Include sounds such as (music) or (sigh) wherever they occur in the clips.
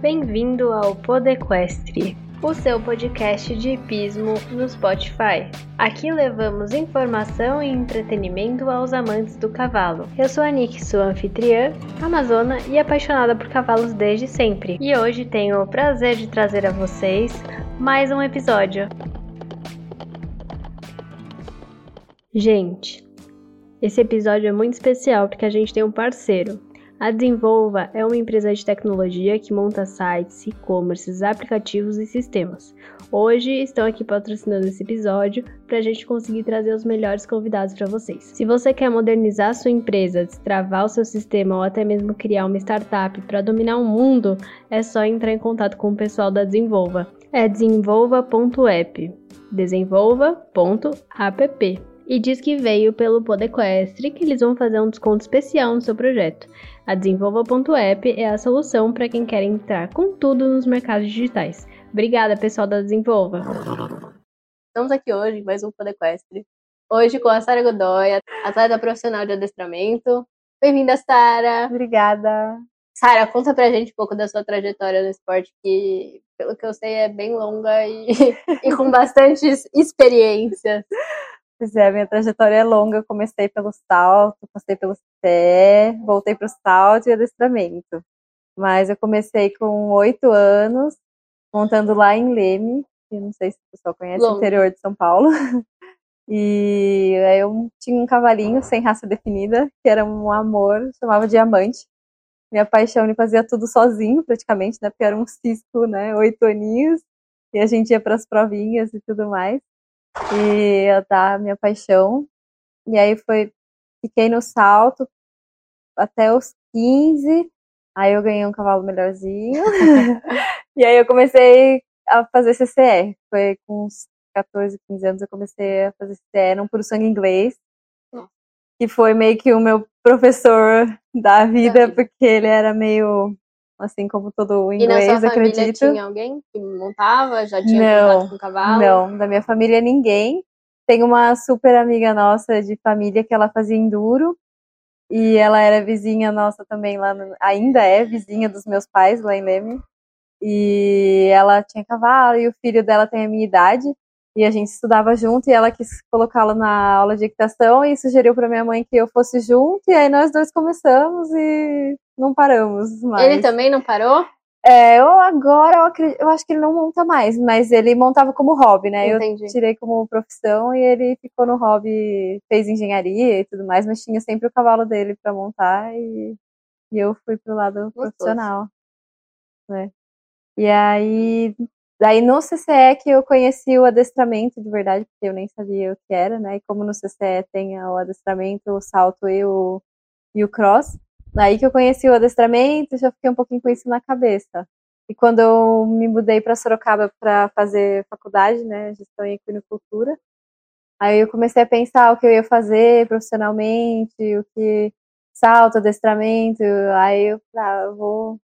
Bem-vindo ao Podequestre, o seu podcast de hipismo no Spotify. Aqui levamos informação e entretenimento aos amantes do cavalo. Eu sou a Nick, sua anfitriã, amazona e apaixonada por cavalos desde sempre. E hoje tenho o prazer de trazer a vocês mais um episódio. Gente, esse episódio é muito especial porque a gente tem um parceiro. A Desenvolva é uma empresa de tecnologia que monta sites, e-commerces, aplicativos e sistemas. Hoje estão aqui patrocinando esse episódio para a gente conseguir trazer os melhores convidados para vocês. Se você quer modernizar sua empresa, destravar o seu sistema ou até mesmo criar uma startup para dominar o mundo, é só entrar em contato com o pessoal da Desenvolva. É desenvolva.app. Desenvolva.app e diz que veio pelo Podequestre que eles vão fazer um desconto especial no seu projeto. A Desenvolva.app é a solução para quem quer entrar com tudo nos mercados digitais. Obrigada, pessoal da Desenvolva. Estamos aqui hoje em mais um Podequestre. Hoje com a Sara Godoy, atleta profissional de adestramento. Bem-vinda, Sara. Obrigada. Sara, conta pra gente um pouco da sua trajetória no esporte, que pelo que eu sei é bem longa e, (laughs) e com bastantes experiências. Pois é, minha trajetória é longa. Eu comecei pelo salto, passei pelo pé, voltei para o salto e adestramento. Mas eu comecei com oito anos, montando lá em Leme, que não sei se o pessoal conhece, Longo. interior de São Paulo. (laughs) E aí eu tinha um cavalinho sem raça definida, que era um amor, chamava Diamante. Minha paixão, ele fazia tudo sozinho, praticamente, né? Porque era um cisco, né? Oito aninhos. E a gente ia para as provinhas e tudo mais e eu dar minha paixão. E aí foi, fiquei no salto até os 15, aí eu ganhei um cavalo melhorzinho. (laughs) e aí eu comecei a fazer CCR. Foi com uns 14, 15 anos eu comecei a fazer CCR no Puro Sangue Inglês. Que foi meio que o meu professor da vida, porque ele era meio assim como todo inglês, e na sua acredito. tinha alguém que montava, já tinha não, contato com cavalo? Não, da minha família ninguém. Tem uma super amiga nossa de família que ela fazia enduro e ela era vizinha nossa também lá, no, ainda é vizinha dos meus pais lá em Leme. E ela tinha cavalo e o filho dela tem a minha idade e a gente estudava junto e ela quis colocá-lo na aula de equitação e sugeriu para minha mãe que eu fosse junto e aí nós dois começamos e não paramos mais. Ele também não parou? É, eu agora eu, acredito, eu acho que ele não monta mais, mas ele montava como hobby, né? Entendi. Eu tirei como profissão e ele ficou no hobby, fez engenharia e tudo mais, mas tinha sempre o cavalo dele para montar e, e eu fui pro lado Gostoso. profissional. Né? E aí Daí no CCE que eu conheci o adestramento de verdade, porque eu nem sabia o que era, né? E como no CCE tem o adestramento, o salto e o, e o cross, daí que eu conheci o adestramento, já fiquei um pouquinho com isso na cabeça. E quando eu me mudei para Sorocaba para fazer faculdade, né, gestão em equinocultura, aí eu comecei a pensar o que eu ia fazer profissionalmente, o que salto, adestramento, aí eu, ah, eu vou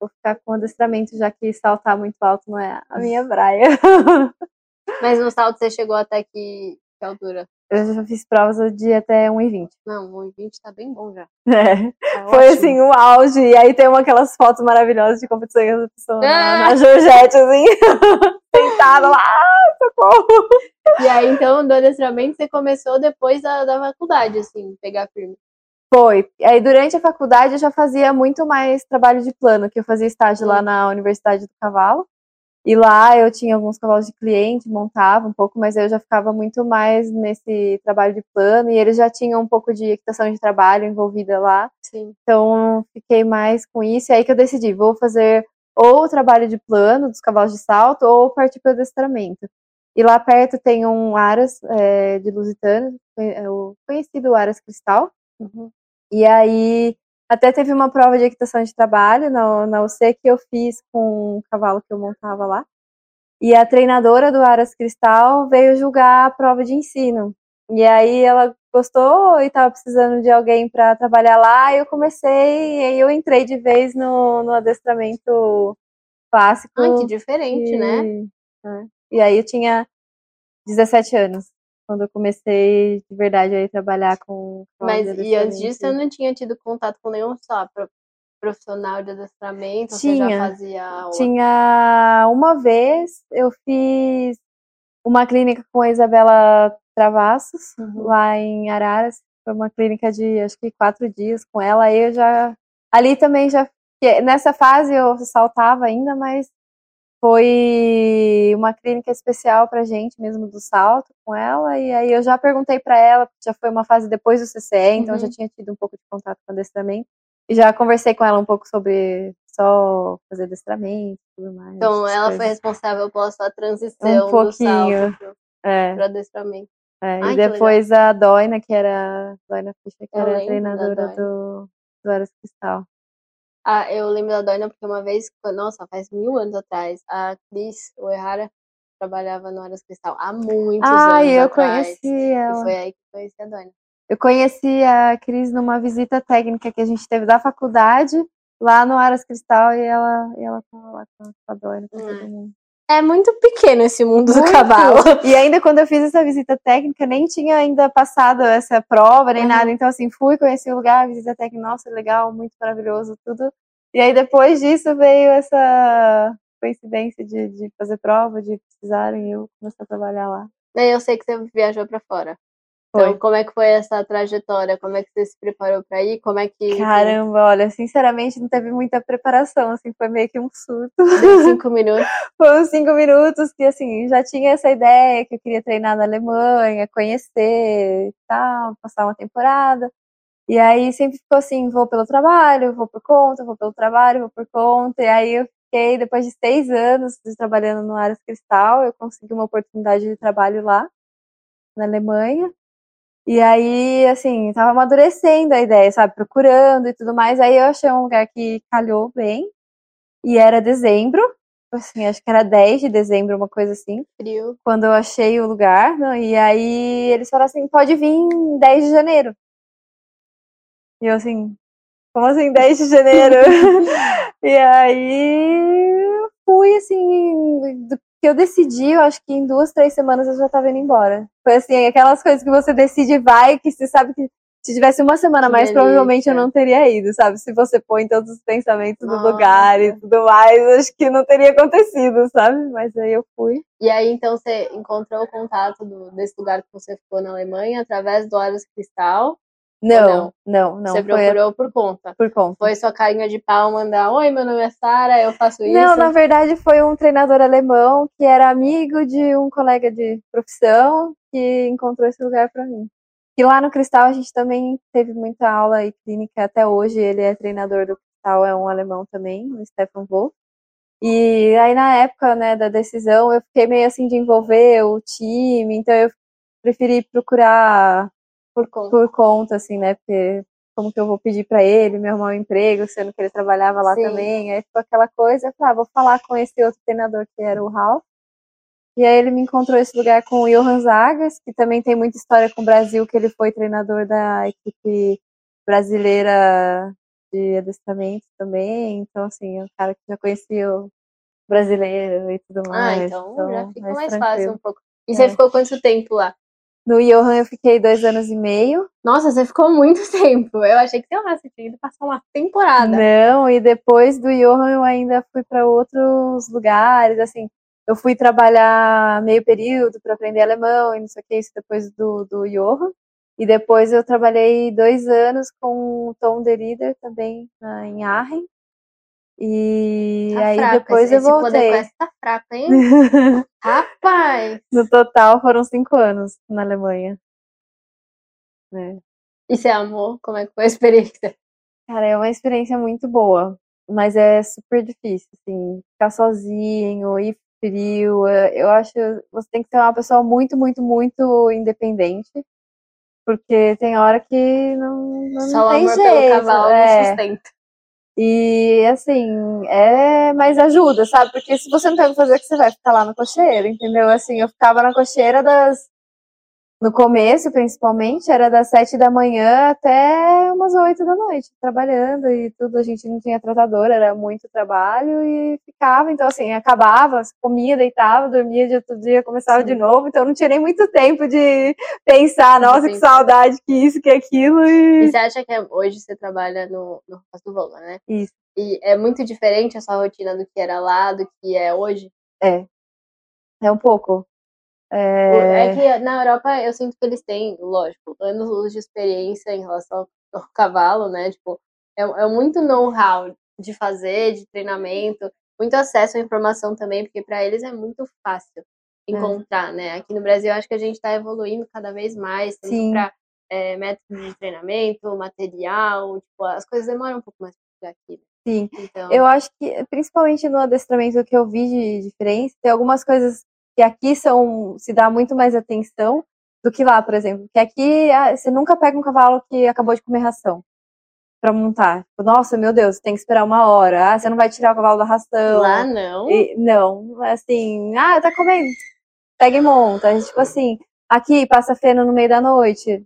vou ficar com adestramento, já que saltar muito alto não é a minha (laughs) praia. (laughs) Mas no salto você chegou até que, que altura? Eu já fiz provas de até 1,20. Não, 1,20 tá bem bom já. É. Tá (laughs) Foi assim, o auge. E aí tem uma, aquelas fotos maravilhosas de competição que a pessoa ah! na, na Georgette, assim, (laughs) sentada lá, socorro. E aí, então, do adestramento você começou depois da, da faculdade, assim, pegar firme. Foi. Aí durante a faculdade eu já fazia muito mais trabalho de plano, que eu fazia estágio lá na Universidade do Cavalo. E lá eu tinha alguns cavalos de cliente, montava um pouco, mas eu já ficava muito mais nesse trabalho de plano e eles já tinham um pouco de equitação de trabalho envolvida lá. Sim. Então fiquei mais com isso. E aí que eu decidi, vou fazer ou o trabalho de plano dos cavalos de salto ou partir para o adestramento. E lá perto tem um Aras é, de Lusitano, é o conhecido Aras Cristal. Uhum. E aí, até teve uma prova de equitação de trabalho na, na UC que eu fiz com um cavalo que eu montava lá. E a treinadora do Aras Cristal veio julgar a prova de ensino. E aí ela gostou e estava precisando de alguém para trabalhar lá. E eu comecei, e aí eu entrei de vez no, no adestramento clássico. Ai, que diferente, né? e, né? E aí eu tinha 17 anos quando eu comecei de verdade a trabalhar com. Mas e antes disso eu não tinha tido contato com nenhum só profissional de adestramento? Tinha. Você já fazia? Tinha uma vez, eu fiz uma clínica com a Isabela Travassos, Uhum. lá em Araras. Foi uma clínica de acho que quatro dias com ela. Aí eu já. Ali também já. que Nessa fase eu saltava ainda, mas foi uma clínica especial pra gente mesmo do salto com ela. E aí eu já perguntei pra ela, já foi uma fase depois do CCE, então eu já Uhum. tinha tido um pouco de contato com adestramento. E já conversei com ela um pouco sobre só fazer adestramento e tudo mais. Então, ela foi coisas. responsável pela sua transição Um pouquinho. É. pro adestramento. É, Ai, e depois a Doina, que era Doina Fischer, que Eu era treinadora do, do Aras Cristal. Ah, eu lembro da Doina porque uma vez, nossa, faz mil anos atrás, a Cris Oehara trabalhava no Aras Cristal há muitos Ah, anos eu atrás. conheci E ela. foi aí que conheci a Doina. Eu conheci a Cris numa visita técnica que a gente teve da faculdade, lá no Aras Cristal, e ela, e ela tava lá com a Doina, com todo Hum. É muito pequeno esse mundo do Muito. cavalo. (laughs) E ainda quando eu fiz essa visita técnica, nem tinha ainda passado essa prova, nem Uhum. nada. Então, assim, fui, conheci o lugar, visita técnica, nossa, legal, muito maravilhoso, tudo. E aí, depois disso, veio essa coincidência de, de fazer prova, de precisarem, e eu comecei a trabalhar lá. Daí eu sei que você viajou pra fora. Foi. Então, como é que foi essa trajetória? Como é que você se preparou pra ir? Como é que. Caramba, olha, sinceramente, não teve muita preparação, assim, foi meio que um surto. Deu cinco (laughs) minutos. Foi uns cinco minutos que, assim, já tinha essa ideia que eu queria treinar na Alemanha, conhecer e tal, passar uma temporada. E aí sempre ficou assim, vou pelo trabalho, vou por conta, vou pelo trabalho, vou por conta. E aí eu fiquei, depois de seis anos de trabalhando no Aras Cristal, eu consegui uma oportunidade de trabalho lá, na Alemanha. E aí, assim, tava amadurecendo a ideia, sabe, procurando e tudo mais. Aí eu achei um lugar que calhou bem. E era dezembro, assim, acho que era 10 de dezembro, uma coisa assim Frio. quando eu achei o lugar, né, e aí eles falaram assim, pode vir em 10 de janeiro. E eu assim, como assim 10 de janeiro? (laughs) (laughs) e aí fui assim, do que eu decidi, eu acho que em duas, três semanas eu já tava indo embora. Foi assim, aquelas coisas que você decide e vai, que você sabe que se tivesse uma semana a mais, Delícia. provavelmente eu não teria ido, sabe? Se você põe todos os pensamentos no Nossa. lugar e tudo mais, acho que não teria acontecido, sabe? Mas aí eu fui. E aí, então, você encontrou o contato do- desse lugar que você ficou na Alemanha através do Aras Cristal. Não, não, não. você foi procurou por conta. por conta. Foi sua carinha de pau mandar: Oi, meu nome é Sara, eu faço isso. Não, na verdade foi um treinador alemão que era amigo de um colega de profissão que encontrou esse lugar para mim. E lá no Cristal a gente também teve muita aula e clínica até hoje. Ele é treinador do Cristal, é um alemão também, o Stefan Wolf. E aí na época, né, da decisão, eu fiquei meio assim de envolver o time, então eu preferi procurar por conta. por conta, assim, né? Porque como que eu vou pedir para ele me arrumar um emprego, sendo que ele trabalhava lá Sim. também. Aí ficou aquela coisa, eu falei, ah, vou falar com esse outro treinador que era o Ralph. E aí ele me encontrou esse lugar com o Johan Zagas, que também tem muita história com o Brasil, que ele foi treinador da equipe brasileira de adestramento também. Então, assim, é um cara que já conhecia o brasileiro e tudo Ah, mais. então já fica mais, tranquilo. fácil um pouco. E você É. ficou quanto tempo lá? No Johan eu fiquei dois anos e meio. Nossa, você ficou muito (laughs) tempo. Eu achei que, sei lá, você tinha ido passar uma temporada. Não, e depois do Johan eu ainda fui para outros lugares, assim, eu fui trabalhar meio período para aprender alemão e não sei o que, isso depois do, do Johan. E depois eu trabalhei dois anos com o Tom Derider também na, em Aachen. E Tá aí fraca, depois esse, eu esse voltei. quest tá fraco, hein? (laughs) Rapaz! No total foram cinco anos na Alemanha. É. E você amou? Como é que foi a experiência? Cara, é uma experiência muito boa, mas é super difícil, assim, ficar sozinho, ir frio. é, Eu acho que você tem que ser uma pessoa muito, muito, muito independente, porque tem hora que não, não, Só o tem amor jeito. pelo cavalo é. sustenta. E assim, é, mas ajuda, sabe? Porque se você não tem o que fazer, o que você vai ficar lá na cocheira, entendeu? Assim, eu ficava na cocheira das no começo, principalmente, era das sete da manhã até umas oito da noite, trabalhando e tudo. A gente não tinha tratador, era muito trabalho e ficava. Então, assim, acabava, comia, deitava, dormia de outro dia, começava Sim. de novo. Então, não tinha nem muito tempo de pensar, nossa, que saudade, que isso, que aquilo. E... e você acha que hoje você trabalha no, no do né? Isso. E é muito diferente a sua rotina do que era lá, do que é hoje? É. É um pouco. É... é que na Europa eu sinto que eles têm, lógico, anos de experiência em relação ao cavalo, né? Tipo, é, é muito know-how de fazer, de treinamento, muito acesso à informação também, porque para eles é muito fácil é. encontrar, é. né? Aqui no Brasil, acho que a gente está evoluindo cada vez mais, tanto para é, métodos de treinamento, material, tipo, as coisas demoram um pouco mais para aqui. Né? Sim, então... eu acho que, principalmente no adestramento que eu vi de diferença, tem algumas coisas que aqui são se dá muito mais atenção do que lá, por exemplo. Que aqui ah, você nunca pega um cavalo que acabou de comer ração para montar. Tipo, Nossa, meu Deus, tem que esperar uma hora. Ah, você não vai tirar o cavalo da ração. Lá não. E, não, assim, ah, tá comendo. Pega e monta. Tipo assim, aqui passa feno no meio da noite.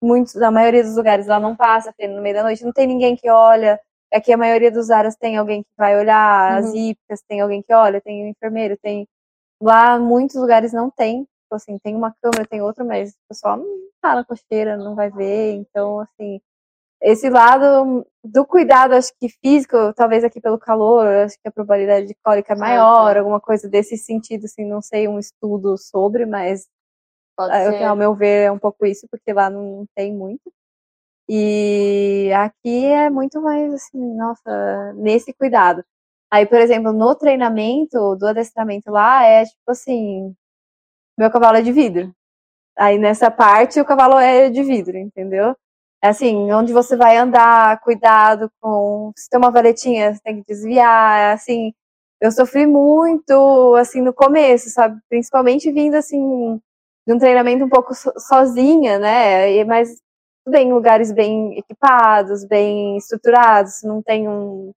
Muitos, na maioria dos lugares lá não passa feno no meio da noite. Não tem ninguém que olha. Aqui a maioria dos áreas tem alguém que vai olhar, uhum. as hípicas tem alguém que olha, tem um enfermeiro, tem Lá, muitos lugares não tem. Tipo assim, tem uma câmera, tem outra, mas o pessoal não tá na cocheira, não vai ver. Então, assim, esse lado do cuidado, acho que físico, talvez aqui pelo calor, acho que a probabilidade de cólica é maior, alguma coisa desse sentido, assim, não sei um estudo sobre, mas Pode eu, ao meu ver é um pouco isso, porque lá não tem muito. E aqui é muito mais assim, nossa, nesse cuidado. Aí, por exemplo, no treinamento do adestramento lá, é tipo assim: meu cavalo é de vidro. Aí nessa parte o cavalo é de vidro, entendeu? É assim, onde você vai andar, cuidado com. Se tem uma valetinha, você tem que desviar. É assim, eu sofri muito, assim, no começo, sabe? Principalmente vindo, assim, de um treinamento um pouco sozinha, né? Mas tudo bem, em lugares bem equipados, bem estruturados, não tem um,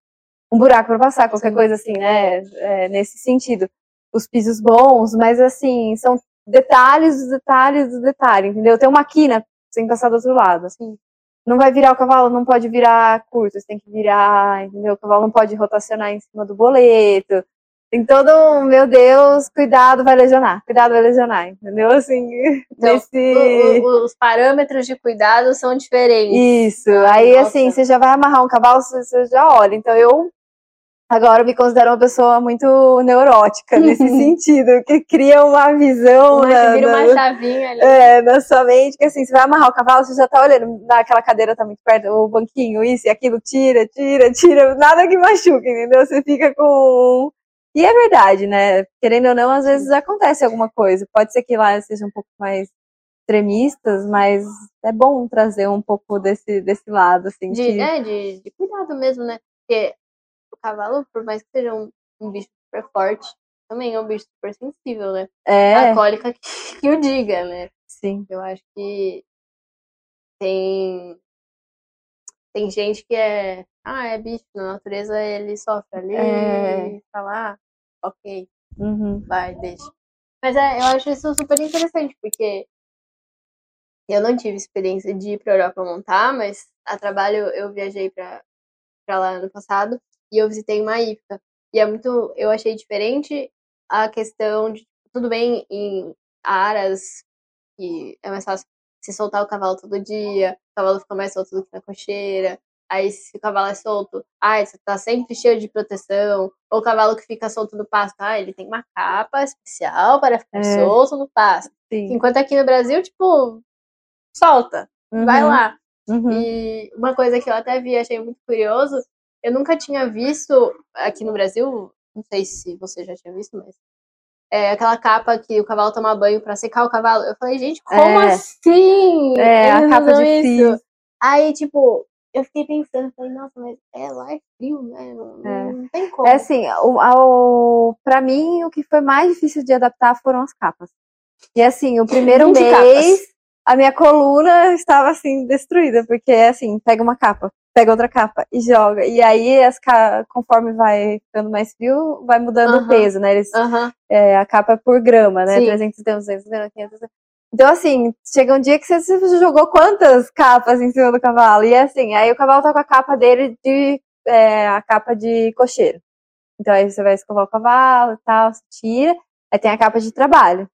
um buraco para passar, qualquer Sim. coisa assim, né? É, nesse sentido. Os pisos bons, mas assim, são detalhes dos detalhes dos detalhes, entendeu? Tem uma quina sem passar do outro lado, assim. Não vai virar o cavalo, não pode virar curto, você tem que virar, entendeu? O cavalo não pode rotacionar em cima do boleto. Tem todo um, meu Deus, cuidado, vai lesionar, cuidado, vai lesionar, entendeu? Assim, (laughs) então, nesse... o, o, os parâmetros de cuidado são diferentes. Isso, ah, aí nossa. assim, você já vai amarrar um cavalo, você já olha. Então eu Agora me considero uma pessoa muito neurótica nesse (laughs) sentido, que cria uma visão. Uma, na, vira uma chavinha ali. É, na sua mente, que assim, você vai amarrar o cavalo, você já tá olhando, naquela cadeira tá muito perto, o banquinho, isso e aquilo, tira, tira, tira, nada que machuque, entendeu? Você fica com. E é verdade, né? Querendo ou não, às vezes acontece alguma coisa. Pode ser que lá seja um pouco mais extremistas, mas é bom trazer um pouco desse, desse lado, assim. De, que... é, de, de cuidado mesmo, né? Porque o cavalo, por mais que seja um, um bicho super forte, também é um bicho super sensível, né? É. A cólica que, (laughs) que o diga, né? Sim. Eu acho que tem tem gente que é ah é bicho na natureza ele sofre ali é. falar ah, ok uhum. vai deixa mas é, eu acho isso super interessante porque eu não tive experiência de ir para Europa montar mas a trabalho eu viajei para lá ano passado e eu visitei uma hípica. E é muito, eu achei diferente a questão de, tudo bem, em aras, que é mais fácil se soltar o cavalo todo dia, o cavalo fica mais solto do que na cocheira, aí se o cavalo é solto, ah, você tá sempre cheio de proteção, ou o cavalo que fica solto no pasto, ah, ele tem uma capa especial para ficar é. solto no pasto. Sim. Enquanto aqui no Brasil, tipo, solta, uhum. vai lá. Uhum. E uma coisa que eu até vi, achei muito curioso, eu nunca tinha visto aqui no Brasil, não sei se você já tinha visto, mas é aquela capa que o cavalo toma banho para secar o cavalo. Eu falei, gente, como é. assim? É, a capa de isso. Aí, tipo, eu fiquei pensando, falei, nossa, mas é lá é frio, né? Não, é. não tem como. É assim, o, o, pra mim, o que foi mais difícil de adaptar foram as capas. E assim, o primeiro mês, capas. a minha coluna estava assim, destruída, porque assim, pega uma capa pega outra capa e joga. E aí, as conforme vai ficando mais frio, vai mudando o peso, né? Eles, é, a capa é por grama, né? Sim. 300 gramas, 200 gramas, 500 gramas. Então, assim, chega um dia que você jogou quantas capas em cima do cavalo. E assim, aí o cavalo tá com a capa dele de. É, a capa de cocheiro. Então aí você vai escovar o cavalo e tal, você tira. Aí tem a capa de trabalho,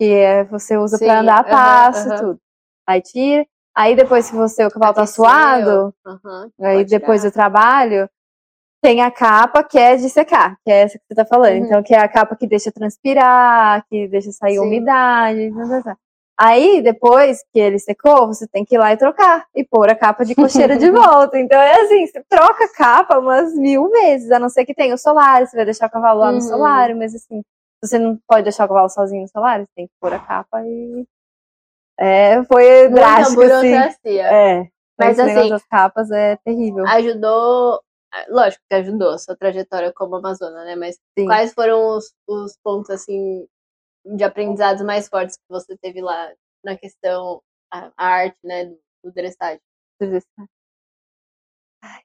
que é, você usa para andar a passo e tudo. Aí tira. Aí depois que você, o cavalo tá suado, aí depois tirar. do trabalho, tem a capa que é de secar, que é essa que você tá falando. Uhum. Então, que é a capa que deixa transpirar, que deixa sair Sim. umidade. Tá. Aí, depois que ele secou, você tem que ir lá e trocar e pôr a capa de cocheira de (laughs) volta. Então, é assim, você troca a capa umas mil vezes, a não ser que tenha o solar, você vai deixar o cavalo lá no uhum. solar, mas assim, você não pode deixar o cavalo sozinho no solar, você tem que pôr a capa e. É, foi Muita drástico, assim. burocracia. Assim. É. Mas assim, das capas é terrível. Ajudou, lógico que ajudou a sua trajetória como Amazona, né? Mas Sim. quais foram os, os pontos, assim, de aprendizados mais fortes que você teve lá na questão, a, a arte, né, do, do dressage?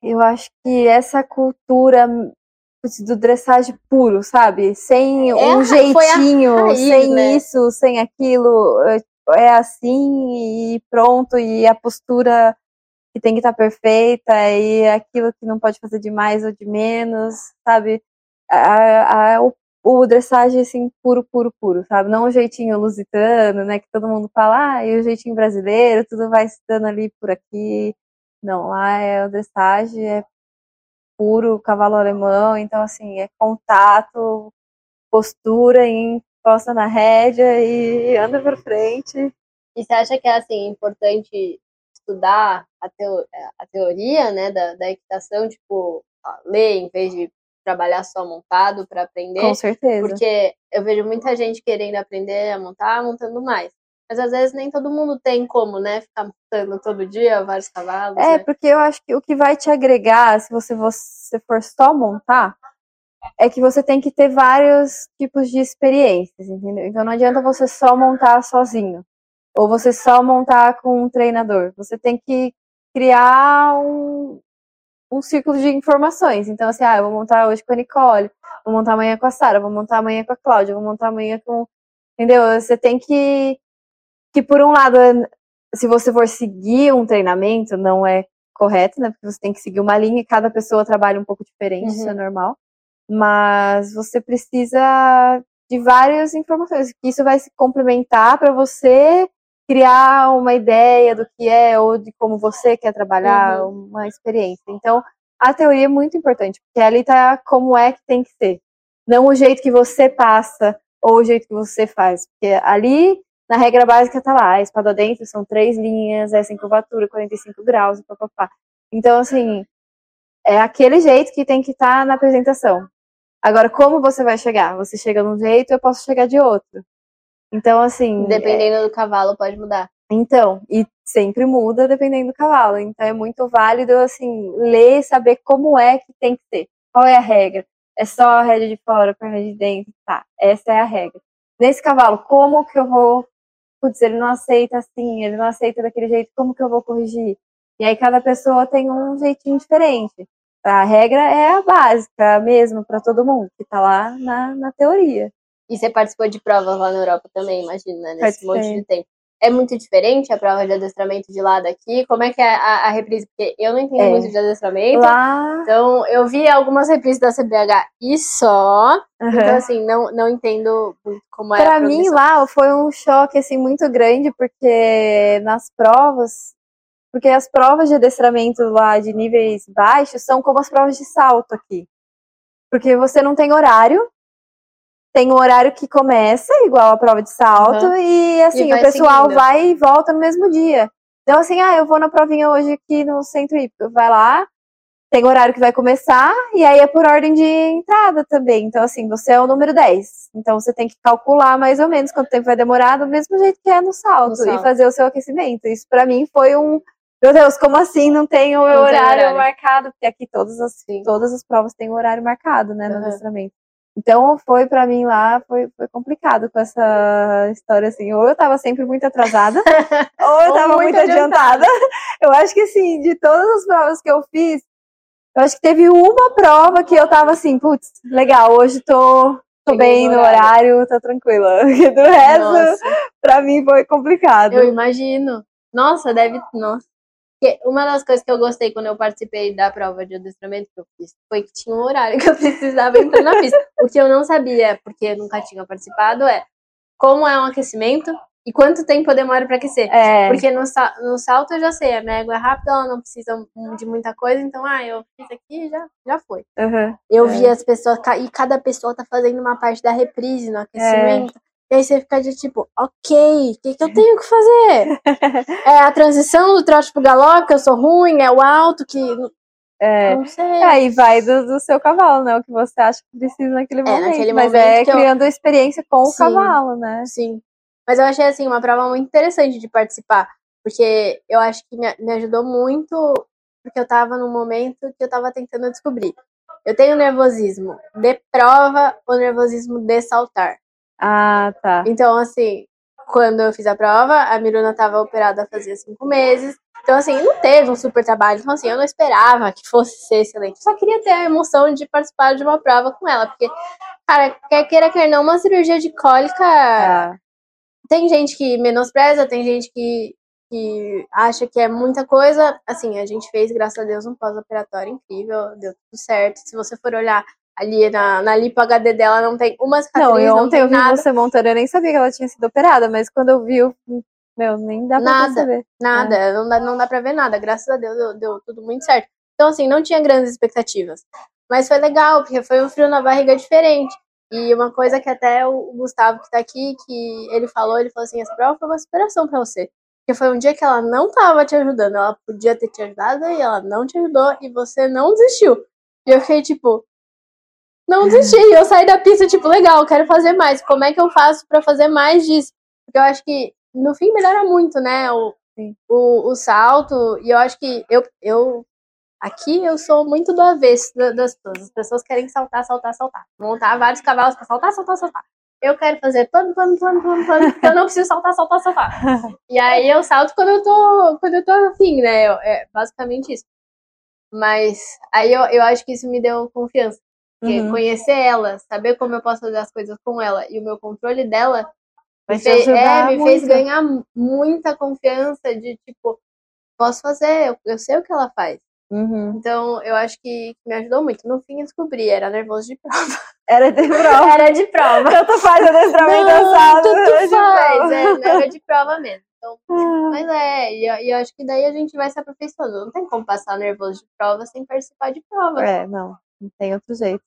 Eu acho que essa cultura do dressage puro, sabe? Sem é um jeitinho, raiz, sem né? isso, sem aquilo, é, é assim e pronto, e a postura que tem que estar tá perfeita, e aquilo que não pode fazer de mais ou de menos, sabe? A, a, o o dressage, assim, puro, puro, puro, sabe? Não o jeitinho lusitano, né? Que todo mundo fala, ah, e o jeitinho brasileiro, tudo vai se dando ali por aqui. Não, lá é o dressage, é puro cavalo alemão, então, assim, é contato, postura, encosta na rédea e anda pra frente. E você acha que é, assim, importante estudar a, teo a teoria, né, da, da equitação, tipo, ler em vez de trabalhar só montado para aprender. Com certeza. Porque eu vejo muita gente querendo aprender a montar, montando mais. Mas às vezes nem todo mundo tem como, né, ficar montando todo dia vários cavalos. É, né? porque eu acho que o que vai te agregar, se você, você for só montar, é que você tem que ter vários tipos de experiências, entendeu? Então não adianta você só montar sozinho. Ou você só montar com um treinador. Você tem que criar um, um ciclo de informações. Então, assim, ah, eu vou montar hoje com a Nicole, vou montar amanhã com a Sara, vou montar amanhã com a Cláudia, vou montar amanhã com. Entendeu? Você tem que. Que por um lado, se você for seguir um treinamento, não é correto, né? Porque você tem que seguir uma linha e cada pessoa trabalha um pouco diferente, uhum. isso é uhum. normal. Mas você precisa de várias informações, que isso vai se complementar para você criar uma ideia do que é ou de como você quer trabalhar, uhum. uma experiência. Então, a teoria é muito importante, porque ali tá como é que tem que ser. Não o jeito que você passa ou o jeito que você faz. Porque ali, na regra básica, tá lá, a espada dentro são três linhas, essa curvatura, 45 graus, papapá. Então, assim, é aquele jeito que tem que estar tá na apresentação. Agora, como você vai chegar? Você chega de um jeito, eu posso chegar de outro. Então, assim. Dependendo é... do cavalo, pode mudar. Então, e sempre muda dependendo do cavalo. Então, é muito válido, assim, ler e saber como é que tem que ser. Qual é a regra? É só a rédea de fora com a rédea de dentro? Tá, essa é a regra. Nesse cavalo, como que eu vou. Putz, ele não aceita assim, ele não aceita daquele jeito, como que eu vou corrigir? E aí, cada pessoa tem um jeitinho diferente. A regra é a básica mesmo para todo mundo, que tá lá na, na teoria. E você participou de provas lá na Europa também, imagina, né? Nesse monte de tempo. É muito diferente a prova de adestramento de lá daqui? Como é que é a, a reprise? Porque eu não entendo é. muito de adestramento. Lá... Então, eu vi algumas reprises da CBH e só. Uhum. Então, assim, não, não entendo muito como é Pra mim, lá, foi um choque, assim, muito grande, porque nas provas... Porque as provas de adestramento lá de níveis baixos são como as provas de salto aqui. Porque você não tem horário, tem um horário que começa, igual a prova de salto, uhum. e assim, e o pessoal seguindo. vai e volta no mesmo dia. Então, assim, ah, eu vou na provinha hoje aqui no centro hípico. Vai lá, tem horário que vai começar, e aí é por ordem de entrada também. Então, assim, você é o número 10. Então, você tem que calcular mais ou menos quanto tempo vai demorar, do mesmo jeito que é no salto, no salto. e fazer o seu aquecimento. Isso, para mim, foi um. Meu Deus, como assim não tem o não horário, tem horário, marcado? Porque aqui todas as, todas as provas têm o horário marcado, né, no uhum. adestramento. Então foi para mim lá, foi, foi complicado com essa história assim. Ou eu tava sempre muito atrasada, (laughs) ou eu tava muito, muito adiantada. Eu acho que assim, de todas as provas que eu fiz, eu acho que teve uma prova que eu tava assim, putz, legal, hoje tô, tô bem no horário. horário, tá tranquila. (laughs) Do resto, Nossa. pra mim foi complicado. Eu imagino. Nossa, deve. Nossa. Porque uma das coisas que eu gostei quando eu participei da prova de adestramento que eu fiz foi que tinha um horário que eu (laughs) precisava entrar na pista. O que eu não sabia, porque eu nunca tinha participado, é como é um aquecimento e quanto tempo eu demoro para aquecer. É. Porque no, no salto eu já sei, a minha água é rápida, ela não precisa de muita coisa, então, ah, eu fiz aqui e já, já foi. Uhum. Eu é. vi as pessoas, e cada pessoa tá fazendo uma parte da reprise no aquecimento. É. E aí você fica de tipo, ok, o que, que eu tenho que fazer? (laughs) é a transição do trote pro galope, que eu sou ruim, é o alto que. É, não sei. Aí é, vai do, do, seu cavalo, né? O que você acha que precisa naquele momento. É, naquele mas momento é criando eu... experiência com Sim. o cavalo, né? Sim. Mas eu achei assim uma prova muito interessante de participar. Porque eu acho que me, me ajudou muito, porque eu tava num momento que eu tava tentando descobrir. Eu tenho nervosismo de prova ou nervosismo de saltar. Ah, tá. Então, assim, quando eu fiz a prova, a Miruna estava operada fazia cinco meses. Então, assim, não teve um super trabalho. Então, assim, eu não esperava que fosse ser excelente. Eu só queria ter a emoção de participar de uma prova com ela. Porque, cara, quer queira, quer não, uma cirurgia de cólica. Ah. Tem gente que menospreza, tem gente que, que acha que é muita coisa. Assim, a gente fez, graças a Deus, um pós-operatório incrível, deu tudo certo. Se você for olhar ali na, na lipo HD dela não tem uma cicatriz, não, e ontem eu vi nada. você montando, eu nem sabia que ela tinha sido operada, mas quando eu vi, eu, meu, nem dá pra nada, saber. Nada, é. não, dá, não dá pra ver nada, graças a Deus deu, deu tudo muito certo. Então, assim, não tinha grandes expectativas. Mas foi legal, porque foi um frio na barriga diferente. E uma coisa que até o Gustavo que tá aqui, que ele falou, ele falou assim, essa prova foi uma superação para você. Porque foi um dia que ela não tava te ajudando, ela podia ter te ajudado e ela não te ajudou e você não desistiu. E eu fiquei tipo, não desisti. Eu saí da pista, tipo, legal, quero fazer mais. Como é que eu faço para fazer mais disso? Porque eu acho que, no fim, melhora muito, né? O, o, o salto. E eu acho que eu, eu. Aqui eu sou muito do avesso das pessoas. As pessoas querem saltar, saltar, saltar. Montar vários cavalos pra saltar, saltar, saltar. Eu quero fazer plano, plano, plano, plano, plano, porque eu não preciso saltar, saltar, saltar. E aí eu salto quando eu tô, quando eu tô afim, né? É basicamente isso. Mas aí eu, eu acho que isso me deu confiança. Uhum. Conhecer ela, saber como eu posso fazer as coisas com ela e o meu controle dela me, fez, é, me fez ganhar muita confiança de tipo, posso fazer, eu, eu sei o que ela faz. Uhum. Então, eu acho que me ajudou muito. No fim, eu descobri, era nervoso de prova. (laughs) Era de prova. era de prova. Tanto faz adestramento dançado. Tanto faz, é, era de (laughs) prova mesmo. Então, ah. Mas é, e eu, e eu, acho que daí a gente vai se aperfeiçoando. Não tem como passar nervoso de prova sem participar de prova. É, não, não tem outro jeito.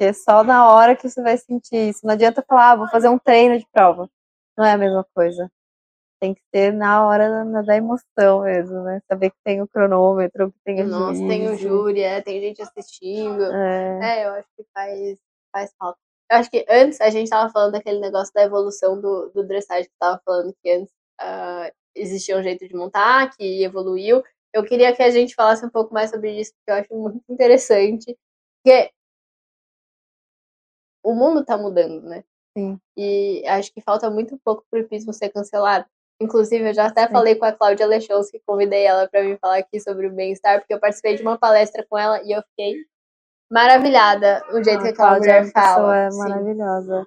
Porque só na hora que você vai sentir isso. Não adianta falar, ah, vou fazer um treino de prova. Não é a mesma coisa. Tem que ser na hora da, da emoção mesmo, né? Saber que tem o cronômetro, que tem o Nossa, juízo. tem o júri, é, tem gente assistindo. É. é, eu acho que faz, faz falta. Eu acho que antes a gente tava falando daquele negócio da evolução do, do dressage que tava falando que antes uh, existia um jeito de montar, que evoluiu. Eu queria que a gente falasse um pouco mais sobre isso, porque eu acho muito interessante. Porque o mundo tá mudando, né? Sim. E acho que falta muito pouco pro hipismo ser cancelado. Inclusive, eu já até Sim. falei com a Cláudia Lechons, que convidei ela para vir falar aqui sobre o bem-estar, porque eu participei de uma palestra com ela e eu fiquei maravilhada o jeito ah, que aquela mulher fala. É maravilhosa.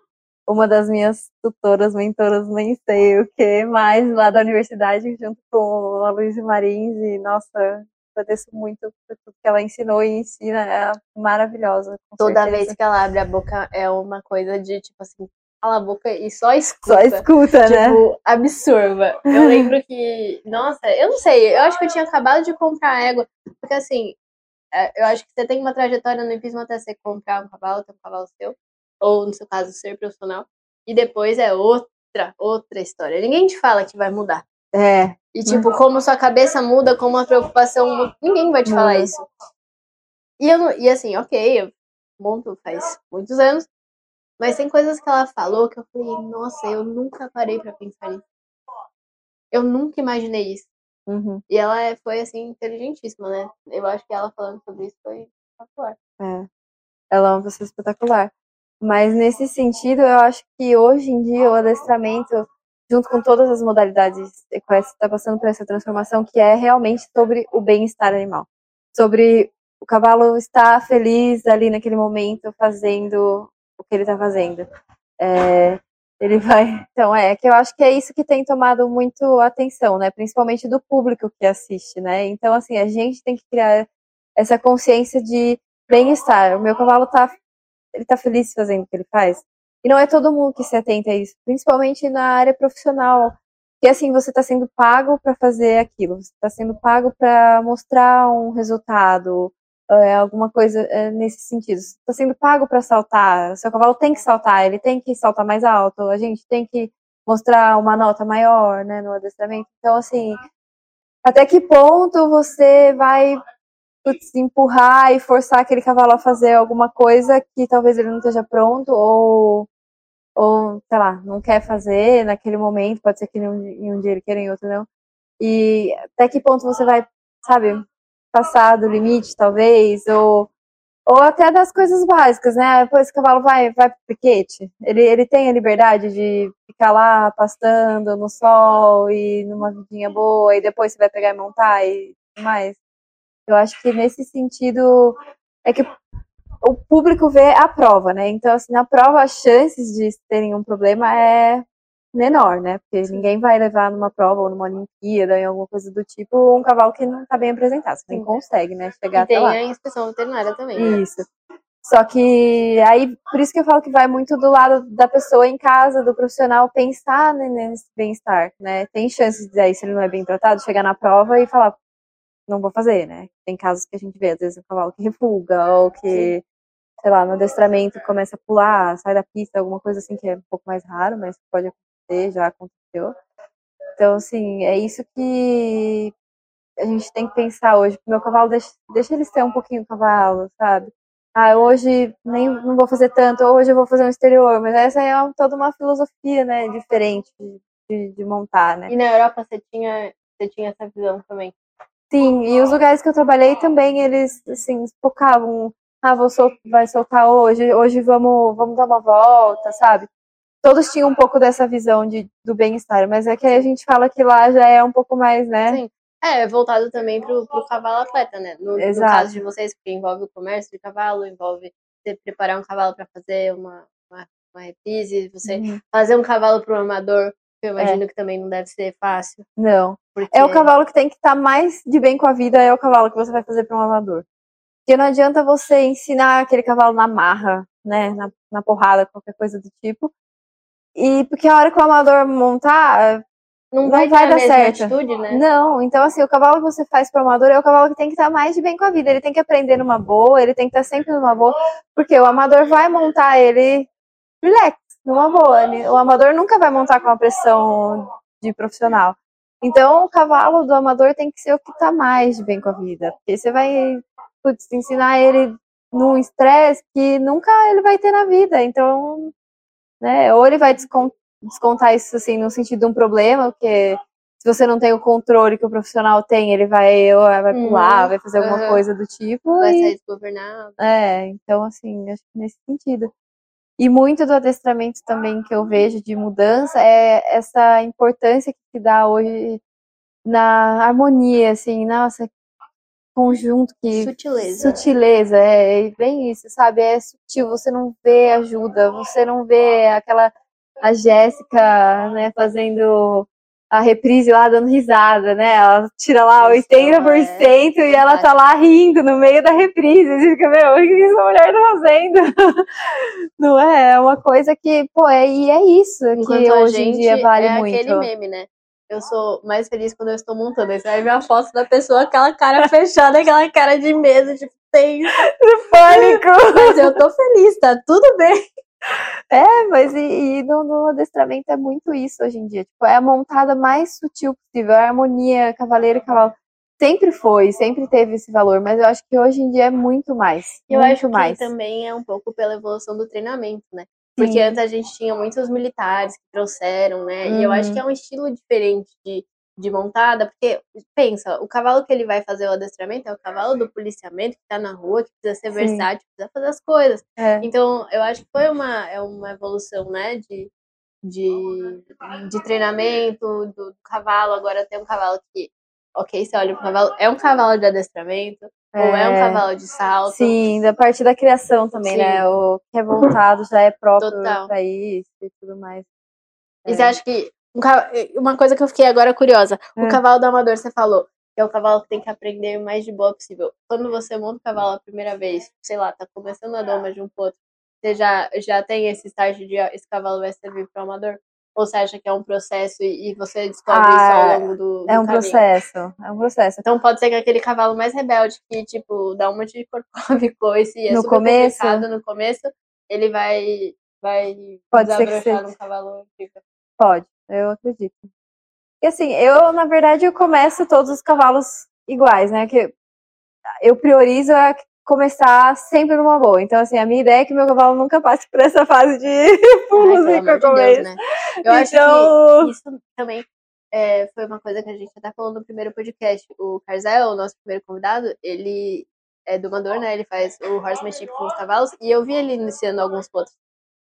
Uma das minhas tutoras, mentoras, nem sei o que mais lá da universidade, junto com a Luísa Marins, e nossa, agradeço muito por tudo que ela ensinou e ensina, é maravilhosa. Toda certeza. vez que ela abre a boca é uma coisa de tipo assim, cala a boca e só escuta. Só escuta, tipo, né? Tipo, absorva. Eu lembro que, nossa, eu não sei, eu acho que eu tinha acabado de comprar égua, porque assim, é, eu acho que você tem uma trajetória no hipismo até você comprar um cavalo, ter um cavalo seu, ou no seu caso, ser profissional, e depois é outra, outra história. Ninguém te fala que vai mudar. É. E, tipo, como sua cabeça muda, como a preocupação. Ninguém vai te falar isso. E, eu, e assim, ok, eu monto faz muitos anos, mas tem coisas que ela falou que eu falei, nossa, eu nunca parei para pensar nisso. Eu nunca imaginei isso. Uhum. E ela é, foi, assim, inteligentíssima, né? Eu acho que ela falando sobre isso foi espetacular. É. Ela é uma pessoa espetacular. Mas nesse sentido, eu acho que hoje em dia o adestramento junto com todas as modalidades Equestre, está passando por essa transformação que é realmente sobre o bem-estar animal. Sobre o cavalo estar feliz ali naquele momento, fazendo o que ele tá fazendo. É, ele vai. (laughs) Então, é que eu acho que é isso que tem tomado muito atenção, né? Principalmente do público que assiste, né? Então, assim, a gente tem que criar essa consciência de bem-estar. O meu cavalo tá, ele tá feliz fazendo o que ele faz. E não é todo mundo que se atenta a isso, principalmente na área profissional. Que assim, você está sendo pago para fazer aquilo, você está sendo pago para mostrar um resultado, é, alguma coisa é, nesse sentido. Você está sendo pago para saltar, seu cavalo tem que saltar, ele tem que saltar mais alto, a gente tem que mostrar uma nota maior né, no adestramento. Então, assim, até que ponto você vai putz, empurrar e forçar aquele cavalo a fazer alguma coisa que talvez ele não esteja pronto ou ou, sei lá, não quer fazer naquele momento, pode ser que em um, em um dia ele queira, em outro não. E até que ponto você vai, sabe, passar do limite, talvez, ou, ou até das coisas básicas, né? Depois esse cavalo vai, vai pro piquete, ele, ele tem a liberdade de ficar lá pastando no sol e numa vidinha boa, e depois você vai pegar e montar e mais. Eu acho que nesse sentido é que o público vê a prova, né? Então, assim, na prova as chances de terem um problema é menor, né? Porque ninguém vai levar numa prova ou numa Olimpíada, em alguma coisa do tipo, um cavalo que não está bem apresentado. Você nem consegue, né? Chegar e até tem lá. a inspeção veterinária também. Né? Isso. Só que aí, por isso que eu falo que vai muito do lado da pessoa em casa, do profissional, pensar nesse bem-estar, né? Tem chances de aí, se ele não é bem tratado, chegar na prova e falar, não vou fazer, né? Tem casos que a gente vê, às vezes, o cavalo que refuga, ou que sei lá, no adestramento começa a pular, sai da pista, alguma coisa assim que é um pouco mais raro, mas pode acontecer, já aconteceu. Então, assim, é isso que a gente tem que pensar hoje. Meu cavalo, deixa, deixa ele ser um pouquinho o cavalo, sabe? Ah, hoje nem não vou fazer tanto, hoje eu vou fazer um exterior, mas essa é toda uma filosofia, né, diferente de, de montar, né? E na Europa você tinha, você tinha essa visão também? Sim, e os lugares que eu trabalhei também, eles, assim, focavam ah, vou sol vai soltar hoje, hoje vamos, vamos dar uma volta, sabe? Todos tinham um pouco dessa visão de, do bem-estar, mas é que a gente fala que lá já é um pouco mais, né? Sim. É, voltado também pro, pro cavalo atleta, né? No, no caso de vocês, porque envolve o comércio de cavalo, envolve você preparar um cavalo para fazer uma, uma, uma, reprise, você uhum. fazer um cavalo um amador, que eu imagino é. que também não deve ser fácil. Não. Porque... É o cavalo que tem que estar tá mais de bem com a vida, é o cavalo que você vai fazer para um amador. Porque não adianta você ensinar aquele cavalo na marra, né? Na, na porrada, qualquer coisa do tipo. E porque a hora que o amador montar, não, não vai, vai dar certo. Atitude, né? Não, então assim, o cavalo que você faz para o amador é o cavalo que tem que estar mais de bem com a vida. Ele tem que aprender numa boa, ele tem que estar sempre numa boa, porque o amador vai montar ele relax, numa boa. O amador nunca vai montar com uma pressão de profissional. Então, o cavalo do amador tem que ser o que está mais de bem com a vida. Porque você vai putz, ensinar ele num estresse que nunca ele vai ter na vida. Então, né, ou ele vai descontar isso assim no sentido de um problema, porque se você não tem o controle que o profissional tem, ele vai, ou vai pular, uhum, vai fazer alguma uhum. coisa do tipo. Vai e... sair desgovernado. É, então assim, acho que nesse sentido. E muito do adestramento também que eu vejo de mudança é essa importância que se dá hoje na harmonia, assim, nossa, conjunto que. Sutileza. Sutileza, é bem isso, sabe? É sutil, você não vê ajuda, você não vê aquela. A Jéssica, né, fazendo a reprise lá dando risada, né? Ela tira lá 80% é, e ela tá lá rindo no meio da reprise. Você fica, meu, o que essa mulher tá fazendo? (laughs) Não é? É uma coisa que, pô, é, e é isso Enquanto que hoje em dia vale é muito. É aquele meme, né? Eu sou mais feliz quando eu estou montando. Aí você vai ver a foto da pessoa, aquela cara fechada, aquela cara de medo, tipo, tem pânico. Mas eu tô feliz, tá tudo bem. É, mas e, e no, no, adestramento é muito isso hoje em dia. Tipo, é a montada mais sutil possível, a harmonia, cavaleiro e cavalo. Sempre foi, sempre teve esse valor, mas eu acho que hoje em dia é muito mais. Eu muito acho mais. que também é um pouco pela evolução do treinamento, né? Porque Sim. antes a gente tinha muitos militares que trouxeram, né? Uhum. E eu acho que é uhum. um estilo diferente de, de montada, porque pensa, o cavalo que ele vai fazer o adestramento é o cavalo do policiamento que tá na rua, que precisa ser Sim. versátil, precisa fazer as coisas. É. Então, eu acho que foi uma, é uma evolução, né? De, de, de treinamento do, do cavalo. Agora tem um cavalo que ok, você olha pro cavalo, é um cavalo de adestramento, é... ou é um cavalo de salto. Sim, da parte da criação também, né? Sim. né? O que é voltado já é próprio para isso e tudo mais. E é. você acha que. Uma coisa que eu fiquei agora curiosa. O é. cavalo do amador, você falou, que é o cavalo que tem que aprender o mais de boa possível. Quando você monta o cavalo a primeira vez, sei lá, tá começando a doma de um potro, você já, já tem esse estágio de esse cavalo vai servir para o amador? Ou você acha que é um processo e, você descobre ah, isso ao longo do, do É um caminho? processo, é um processo. Então pode ser que aquele cavalo mais rebelde que, tipo, dá um monte de corcove (laughs) e coice e é no começo, no começo, ele vai, vai pode ser que seja. um cavalo Pode, eu acredito. E assim, eu, na verdade, eu começo todos os cavalos iguais, né? Que eu priorizo a começar sempre numa boa. Então, assim, a minha ideia é que meu cavalo nunca passe por essa fase de pulos e corcoveis. De né? Eu então... acho que então isso também é, foi uma coisa que a gente até falou no primeiro podcast. O Carzel, o nosso primeiro convidado, ele é domador, né? Ele faz o horsemanship com os cavalos. E eu vi ele iniciando alguns pontos.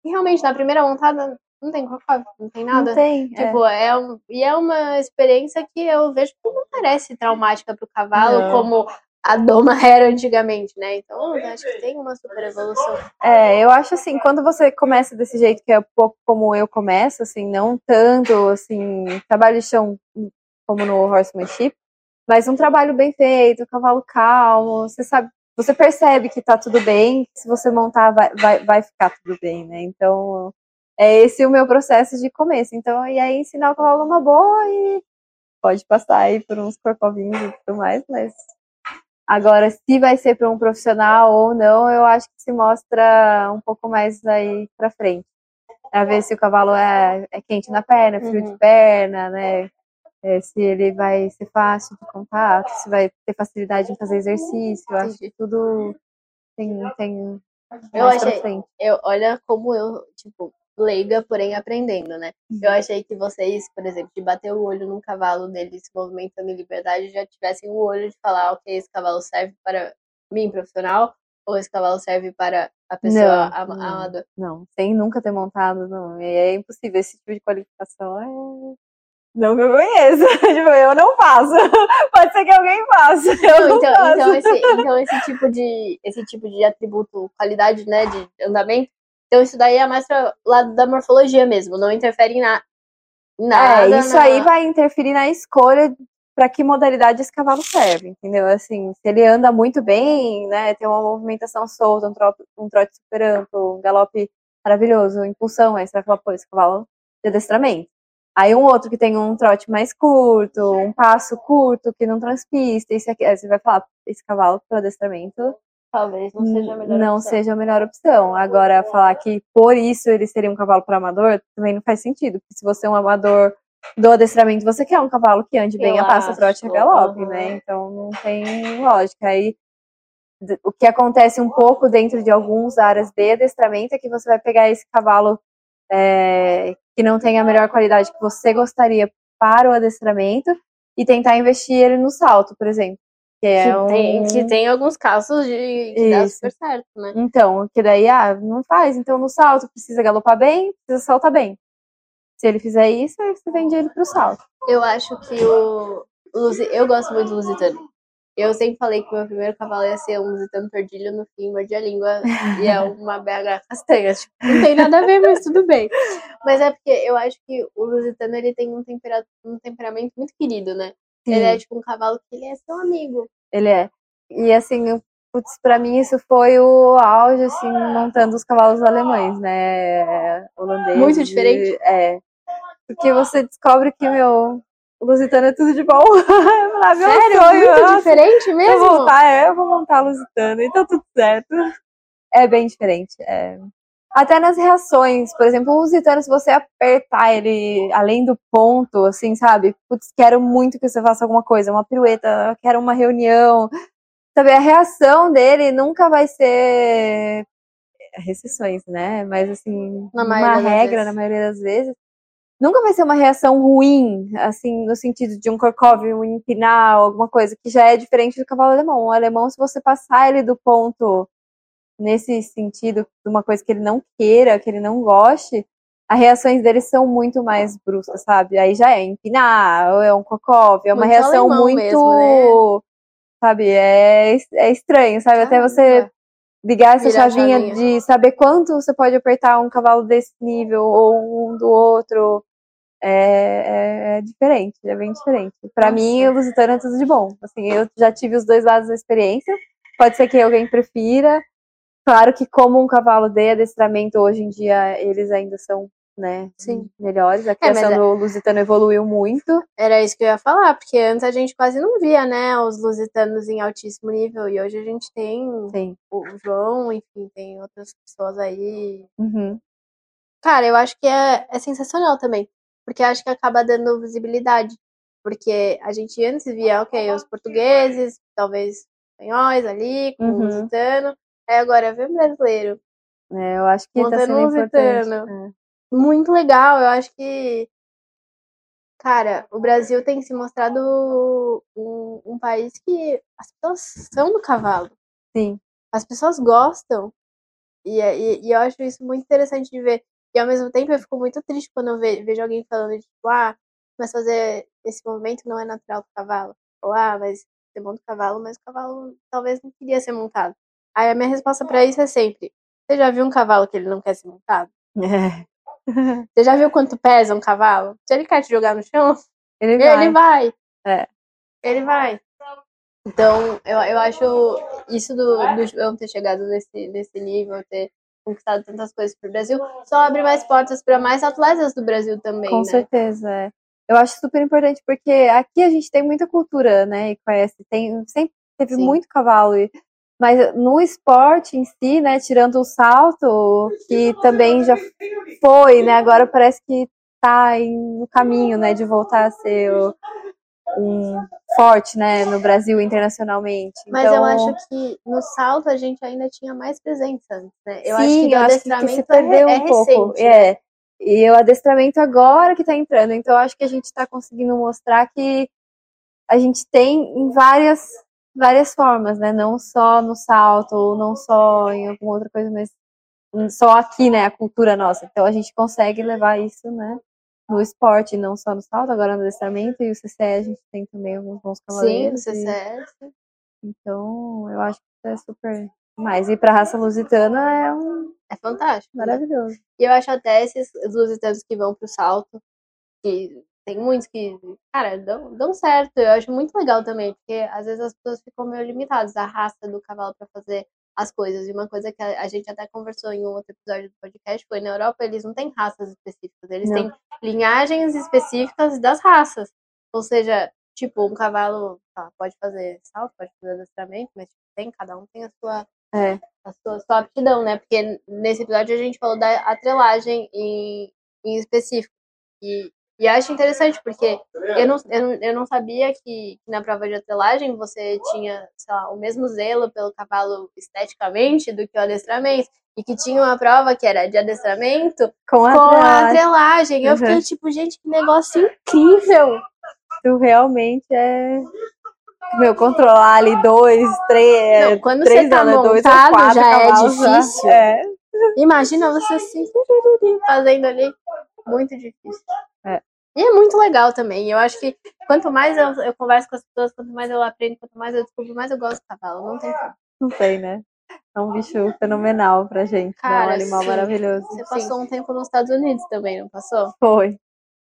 E realmente, na primeira montada, não tem corcove, não tem nada. Não tem. Tipo, é. é um, e é uma experiência que eu vejo que não parece traumática pro cavalo, não. como a doma (laughs) era antigamente, né? Então, eu acho que tem uma super evolução. É, eu acho assim, quando você começa desse jeito, que é um pouco como eu começo, assim, não tanto, assim, trabalho de chão como no horsemanship, mas um trabalho bem feito, cavalo calmo, você sabe, você percebe que tá tudo bem, se você montar vai, vai, vai ficar tudo bem, né? Então, é esse o meu processo de começo. Então, e aí ensinar o cavalo uma boa e pode passar aí por uns corcovinhos e tudo mais, mas Agora, se vai ser para um profissional ou não, eu acho que se mostra um pouco mais aí para frente. Para ver se o cavalo é, é quente na perna, frio uhum. de perna, né? É, se ele vai ser fácil de contato, se vai ter facilidade em fazer exercício. Eu acho que tudo tem. tem eu achei. Eu, olha como eu, tipo, leiga, porém aprendendo, né? Eu uhum. achei que vocês, por exemplo, de bater o olho num cavalo dele se movimentando em liberdade, já tivessem o olho de falar, ok, esse cavalo serve para mim, profissional, ou esse cavalo serve para a pessoa não, amadora? Não, sem nunca ter montado, não. É impossível esse tipo de qualificação. É... Não que eu conheça. (laughs) tipo, eu não faço. (laughs) Pode ser que alguém faça. (laughs) Não, não então, faço. então, esse, então esse tipo de esse tipo de atributo, qualidade, né, de andamento, então isso daí é mais para lado da morfologia mesmo, não interfere em, na, em nada. É, isso na... aí vai interferir na escolha para que modalidade esse cavalo serve, entendeu? Assim, se ele anda muito bem, né, tem uma movimentação solta, um, trote, um trote super amplo, um galope maravilhoso, impulsão, aí você vai falar, pô, esse cavalo de adestramento. Aí um outro que tem um trote mais curto, um passo curto, que não transpista, esse aqui, aí você vai falar, esse cavalo para adestramento talvez não seja a melhor não opção. seja a melhor opção. Agora, falar que por isso ele seria um cavalo para amador também não faz sentido. Porque se você é um amador do adestramento, você quer um cavalo que ande bem a passo, trote e galope, uhum. né? Então não tem lógica. Aí o que acontece um pouco dentro de algumas áreas de adestramento é que você vai pegar esse cavalo é, que não tem a melhor qualidade que você gostaria para o adestramento e tentar investir ele no salto, por exemplo. Que, é que, um... tem, que tem alguns casos de que dá super certo, né? Então, que daí, ah, não faz. Então, no salto, precisa galopar bem, precisa saltar bem. Se ele fizer isso, aí você vende ele pro salto. Eu acho que o. Eu gosto muito do Lusitano. Eu sempre falei que meu primeiro cavalo ia ser um Lusitano Tordilho, no fim mordi a língua (laughs) e é uma BH castanha. Tipo, não tem nada a ver, mas tudo bem. Mas é porque eu acho que o Lusitano ele tem um, tempera... um temperamento muito querido, né? Sim. Ele é tipo um cavalo que ele é seu amigo. Ele é. E assim, putz, pra mim isso foi o auge, assim, montando os cavalos alemães, né? Holandês. Muito diferente? É. Porque você descobre que, meu, Lusitano é tudo de bom. (laughs) ah, meu Sério? Sonho, muito nossa, diferente mesmo? Eu vou voltar, é, eu vou montar a Lusitano, então tudo certo. É bem diferente. É. Até nas reações, por exemplo, o Lusitano, se você apertar ele além do ponto, assim, sabe? Putz, quero muito que você faça alguma coisa, uma pirueta, quero uma reunião. Sabe, a reação dele nunca vai ser recessões, né? Mas assim, uma regra, na maioria das vezes, nunca vai ser uma reação ruim, assim, no sentido de um Korkov, um empinar, alguma coisa que já é diferente do cavalo alemão. O alemão, se você passar ele do ponto nesse sentido de uma coisa que ele não queira, que ele não goste, as reações deles são muito mais bruscas, sabe? Aí já é empinar, ou é um cocove, é uma Muito reação muito, mesmo, né? sabe? É, é estranho, sabe? Até você ligar essa chavinha, chavinha. de saber quanto você pode apertar um cavalo desse nível ou um do outro. É, é- é diferente, é bem diferente. Pra Nossa. mim, o Lusitano é tudo de bom. Assim, eu já tive os dois lados da experiência. Pode ser que alguém prefira. Claro que como um cavalo de adestramento, hoje em dia, eles ainda são, né, Sim. melhores. A mas criação é- do Lusitano evoluiu muito. Era isso que eu ia falar, porque antes a gente quase não via, né, os lusitanos em altíssimo nível, e hoje a gente tem Sim. o João, enfim, tem outras pessoas aí. Uhum. Cara, eu acho que é, é sensacional também, porque acho que acaba dando visibilidade, porque a gente antes via, ok, os portugueses, talvez espanhóis ali, com Uhum. o lusitano, aí agora vê um brasileiro. É, eu acho que tá Montando sendo importante. É. muito legal. Eu acho que, cara, o Brasil tem se mostrado um, um país que as pessoas são do cavalo. Sim. As pessoas gostam. E, é- e, e eu acho isso muito interessante de ver. E ao mesmo tempo eu fico muito triste quando eu ve- vejo alguém falando, tipo, ah, mas fazer esse movimento não é natural do cavalo. Ou, ah, mas você monta o cavalo, mas o cavalo talvez não queria ser montado. Aí a minha resposta pra isso é sempre: você já viu um cavalo que ele não quer ser montado? É. Você já viu quanto pesa um cavalo? Se ele quer te jogar no chão, Ele vai. ele vai. É. Ele vai. Então, eu, eu acho isso do, do João ter chegado nesse, nesse nível, ter conquistado tantas coisas pro Brasil, só abre mais portas para mais atletas do Brasil também, Com né? certeza, é. Eu acho super importante porque aqui a gente tem muita cultura, né? E conhece, tem, sempre teve Sim. muito cavalo. e- Mas no esporte em si, né? Tirando o salto, que também já foi, né? Agora parece que tá em- no caminho, né? De voltar a ser o- um forte, né? No Brasil internacionalmente. Mas então, eu acho que no salto a gente ainda tinha mais presença antes, né? Eu acho sim, que acho que- que adestramento se perdeu é, um é pouco. recente. né? É. E o adestramento agora que tá entrando. Então, eu acho que a gente tá conseguindo mostrar que a gente tem em várias, várias formas, né? Não só no salto, ou não só em alguma outra coisa, mas só aqui, né? A cultura nossa. Então, a gente consegue levar isso, né? No esporte, não só no salto, agora no adestramento. E o CCE a gente tem também alguns bons Sim, cavaleiros. o e- CCS. Então, eu acho que é super mais. E pra raça lusitana é um É fantástico. né? maravilhoso. E eu acho até esses lusitanos que vão pro salto, que tem muitos que, cara, dão, dão certo. Eu acho muito legal também, porque às vezes as pessoas ficam meio limitadas à raça do cavalo para fazer as coisas. E uma coisa que a, a gente até conversou em um outro episódio do podcast foi na Europa eles não têm raças específicas, eles Não. têm linhagens específicas das raças. Ou seja, tipo, um cavalo tá, pode fazer salto, pode fazer adestramento, mas tipo, tem, cada um tem a sua É. a sua, sua aptidão, né? Porque nesse episódio a gente falou da atrelagem em, em específico. E, e acho interessante, porque eu não, eu não, eu não sabia que, que na prova de atrelagem você tinha, sei lá, o mesmo zelo pelo cavalo esteticamente do que o adestramento. E que tinha uma prova que era de adestramento Com a, com a atrelagem. Eu Uhum. fiquei tipo, gente, que negócio incrível! Tu realmente é. Meu, controlar ali dois, três. Não, quando três você tá né? dois ou montado, quatro já é cavalos, difícil. É. Imagina você assim, (laughs) fazendo ali. Muito difícil. É. E é muito legal também. Eu acho que quanto mais eu, eu converso com as pessoas, quanto mais eu aprendo, quanto mais eu descubro, mais eu gosto do cavalo. Não tem como. Não sei, né? É um bicho fenomenal pra gente. né? Cara, é um animal sim. maravilhoso. Você passou um tempo nos Estados Unidos também, não passou? Foi.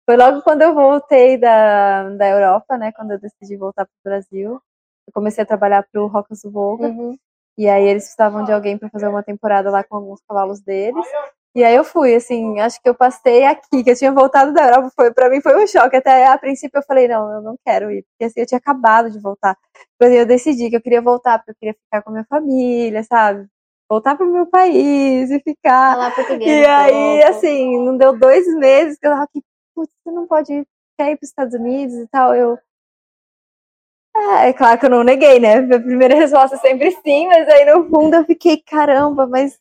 Foi logo quando eu voltei da, da Europa, né? Quando eu decidi voltar pro Brasil. Eu comecei a trabalhar pro Rocas do Volga. Uhum. E aí eles precisavam de alguém para fazer uma temporada lá com alguns cavalos deles. E aí eu fui, assim, acho que eu passei aqui, que eu tinha voltado da Europa, foi para mim foi um choque. Até a princípio eu falei, não, eu não quero ir, porque assim, eu tinha acabado de voltar. Mas eu decidi que eu queria voltar, porque eu queria ficar com a minha família, sabe? Voltar pro meu país e ficar. Falar português. E aí, pouco. assim, não deu dois meses que eu tava aqui, putz, você não pode ir, quer ir pros Estados Unidos e tal. Eu. É, é claro que eu não neguei, né? Minha primeira (laughs) resposta é sempre sim, mas aí no fundo eu fiquei, caramba, mas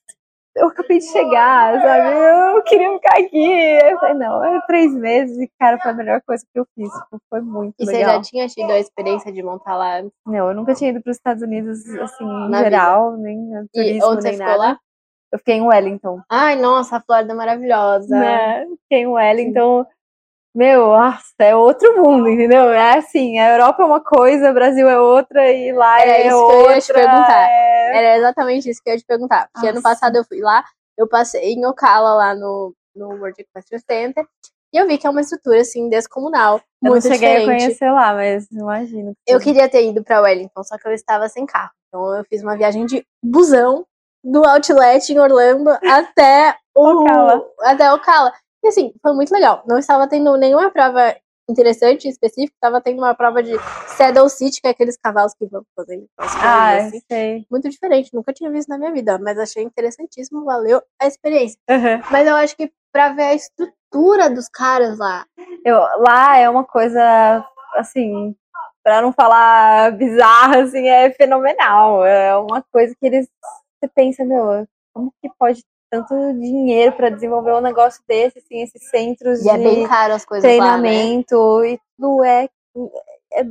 eu acabei de chegar, sabe? Eu queria ficar aqui. Eu falei, não, é três meses e, cara, foi a melhor coisa que eu fiz. tipo, Foi muito E você legal. já tinha tido a experiência de montar lá? Não, eu nunca tinha ido para os Estados Unidos, assim, em Na geral, nem no E turismo, onde você nem ficou nada. lá? Eu fiquei em Wellington. Ai, nossa, a Flórida é maravilhosa. Né? Fiquei em Wellington. Meu, nossa, é outro mundo, entendeu? É assim, a Europa é uma coisa, o Brasil é outra e lá Era é isso outra. que eu ia te perguntar. é- Era exatamente isso que eu ia te perguntar. Porque ano Nossa. passado eu fui lá, eu passei em Ocala, lá no, no World Equestrian Center, e eu vi que é uma estrutura, assim, descomunal, Eu muito não cheguei diferente. a conhecer lá, mas imagino. que Eu queria ter ido pra Wellington, só que eu estava sem carro. Então eu fiz uma viagem de busão do outlet em Orlando até o Ocala. até Ocala. E assim, foi muito legal. Não estava tendo nenhuma prova interessante, específica, estava tendo uma prova de Saddle City, que é aqueles cavalos que vão fazendo Ah, assim. sei. Muito diferente, nunca tinha visto na minha vida, mas achei interessantíssimo, valeu a experiência. Uhum. Mas eu acho que pra ver a estrutura dos caras lá, Eu, lá é uma coisa, assim, pra não falar bizarra, assim, é fenomenal. É uma coisa que eles. Você pensa, meu, como que pode tanto dinheiro pra desenvolver um negócio desse, assim, esses centros e é de bem caro as coisas lá, né? treinamento e tudo é, é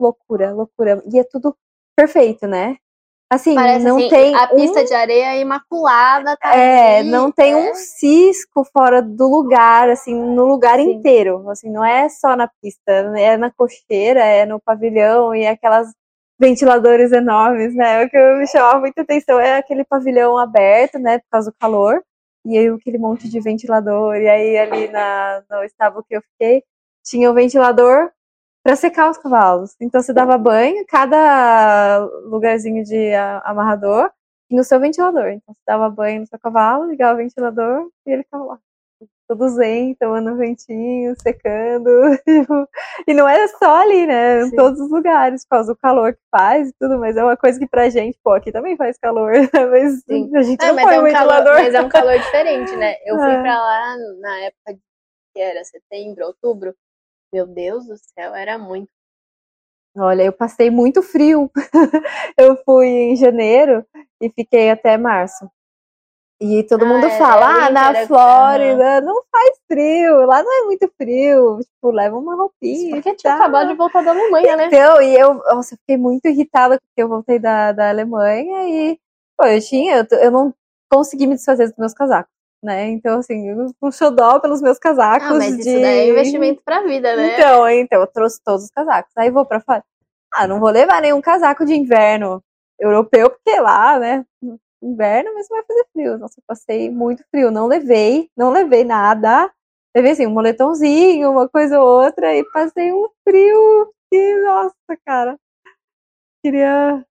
loucura, loucura. E é tudo perfeito, né? Assim, Parece não assim, tem a um pista de areia imaculada, tá é, ali, não tem é. um cisco fora do lugar, assim, no lugar Sim. inteiro. Assim, não é só na pista, é na cocheira, é no pavilhão e aquelas ventiladores enormes, né? O que me chamava muita atenção é aquele pavilhão aberto, né, por causa do calor, e aí aquele monte de ventilador, e aí ali na, no estábulo que eu fiquei, tinha o ventilador para secar os cavalos. Então você dava banho, cada lugarzinho de amarrador tinha o seu ventilador. Então você dava banho no seu cavalo, ligava o ventilador e ele ficava lá. Todo zen, tomando ventinho, secando. (laughs) tipo, e não era só ali, né? Em Sim. todos os lugares, por causa do calor que faz e tudo, mas é uma coisa que pra gente, pô, aqui também faz calor, (laughs) né? mas Sim. a gente É, não mas, é um calor, mas é um calor diferente, né? (laughs) Eu fui É. pra lá na época que era setembro, outubro. Meu Deus do céu, era muito. Olha, eu passei muito frio. eu fui em janeiro e fiquei até março. E todo Ah, mundo é- fala, ah, na é- Flórida não faz frio, lá não é muito frio. Tipo, leva uma roupinha. Porque tinha tal. acabado de voltar da Alemanha, né? Então, e eu, nossa, eu fiquei muito irritada porque eu voltei da, da Alemanha e, pô, eu tinha, eu, eu não consegui me desfazer dos meus casacos, né? Então, assim, um xodó pelos meus casacos Ah, mas isso de... daí é investimento pra vida, né? Então, então, eu trouxe todos os casacos. Aí vou pra fora. Ah, não vou levar nenhum casaco de inverno europeu, porque lá, né? Inverno, mas vai fazer frio. Nossa, eu passei muito frio. Não levei, não levei nada. Levei assim, um moletomzinho, uma coisa ou outra, e passei um frio que, nossa, cara. Queria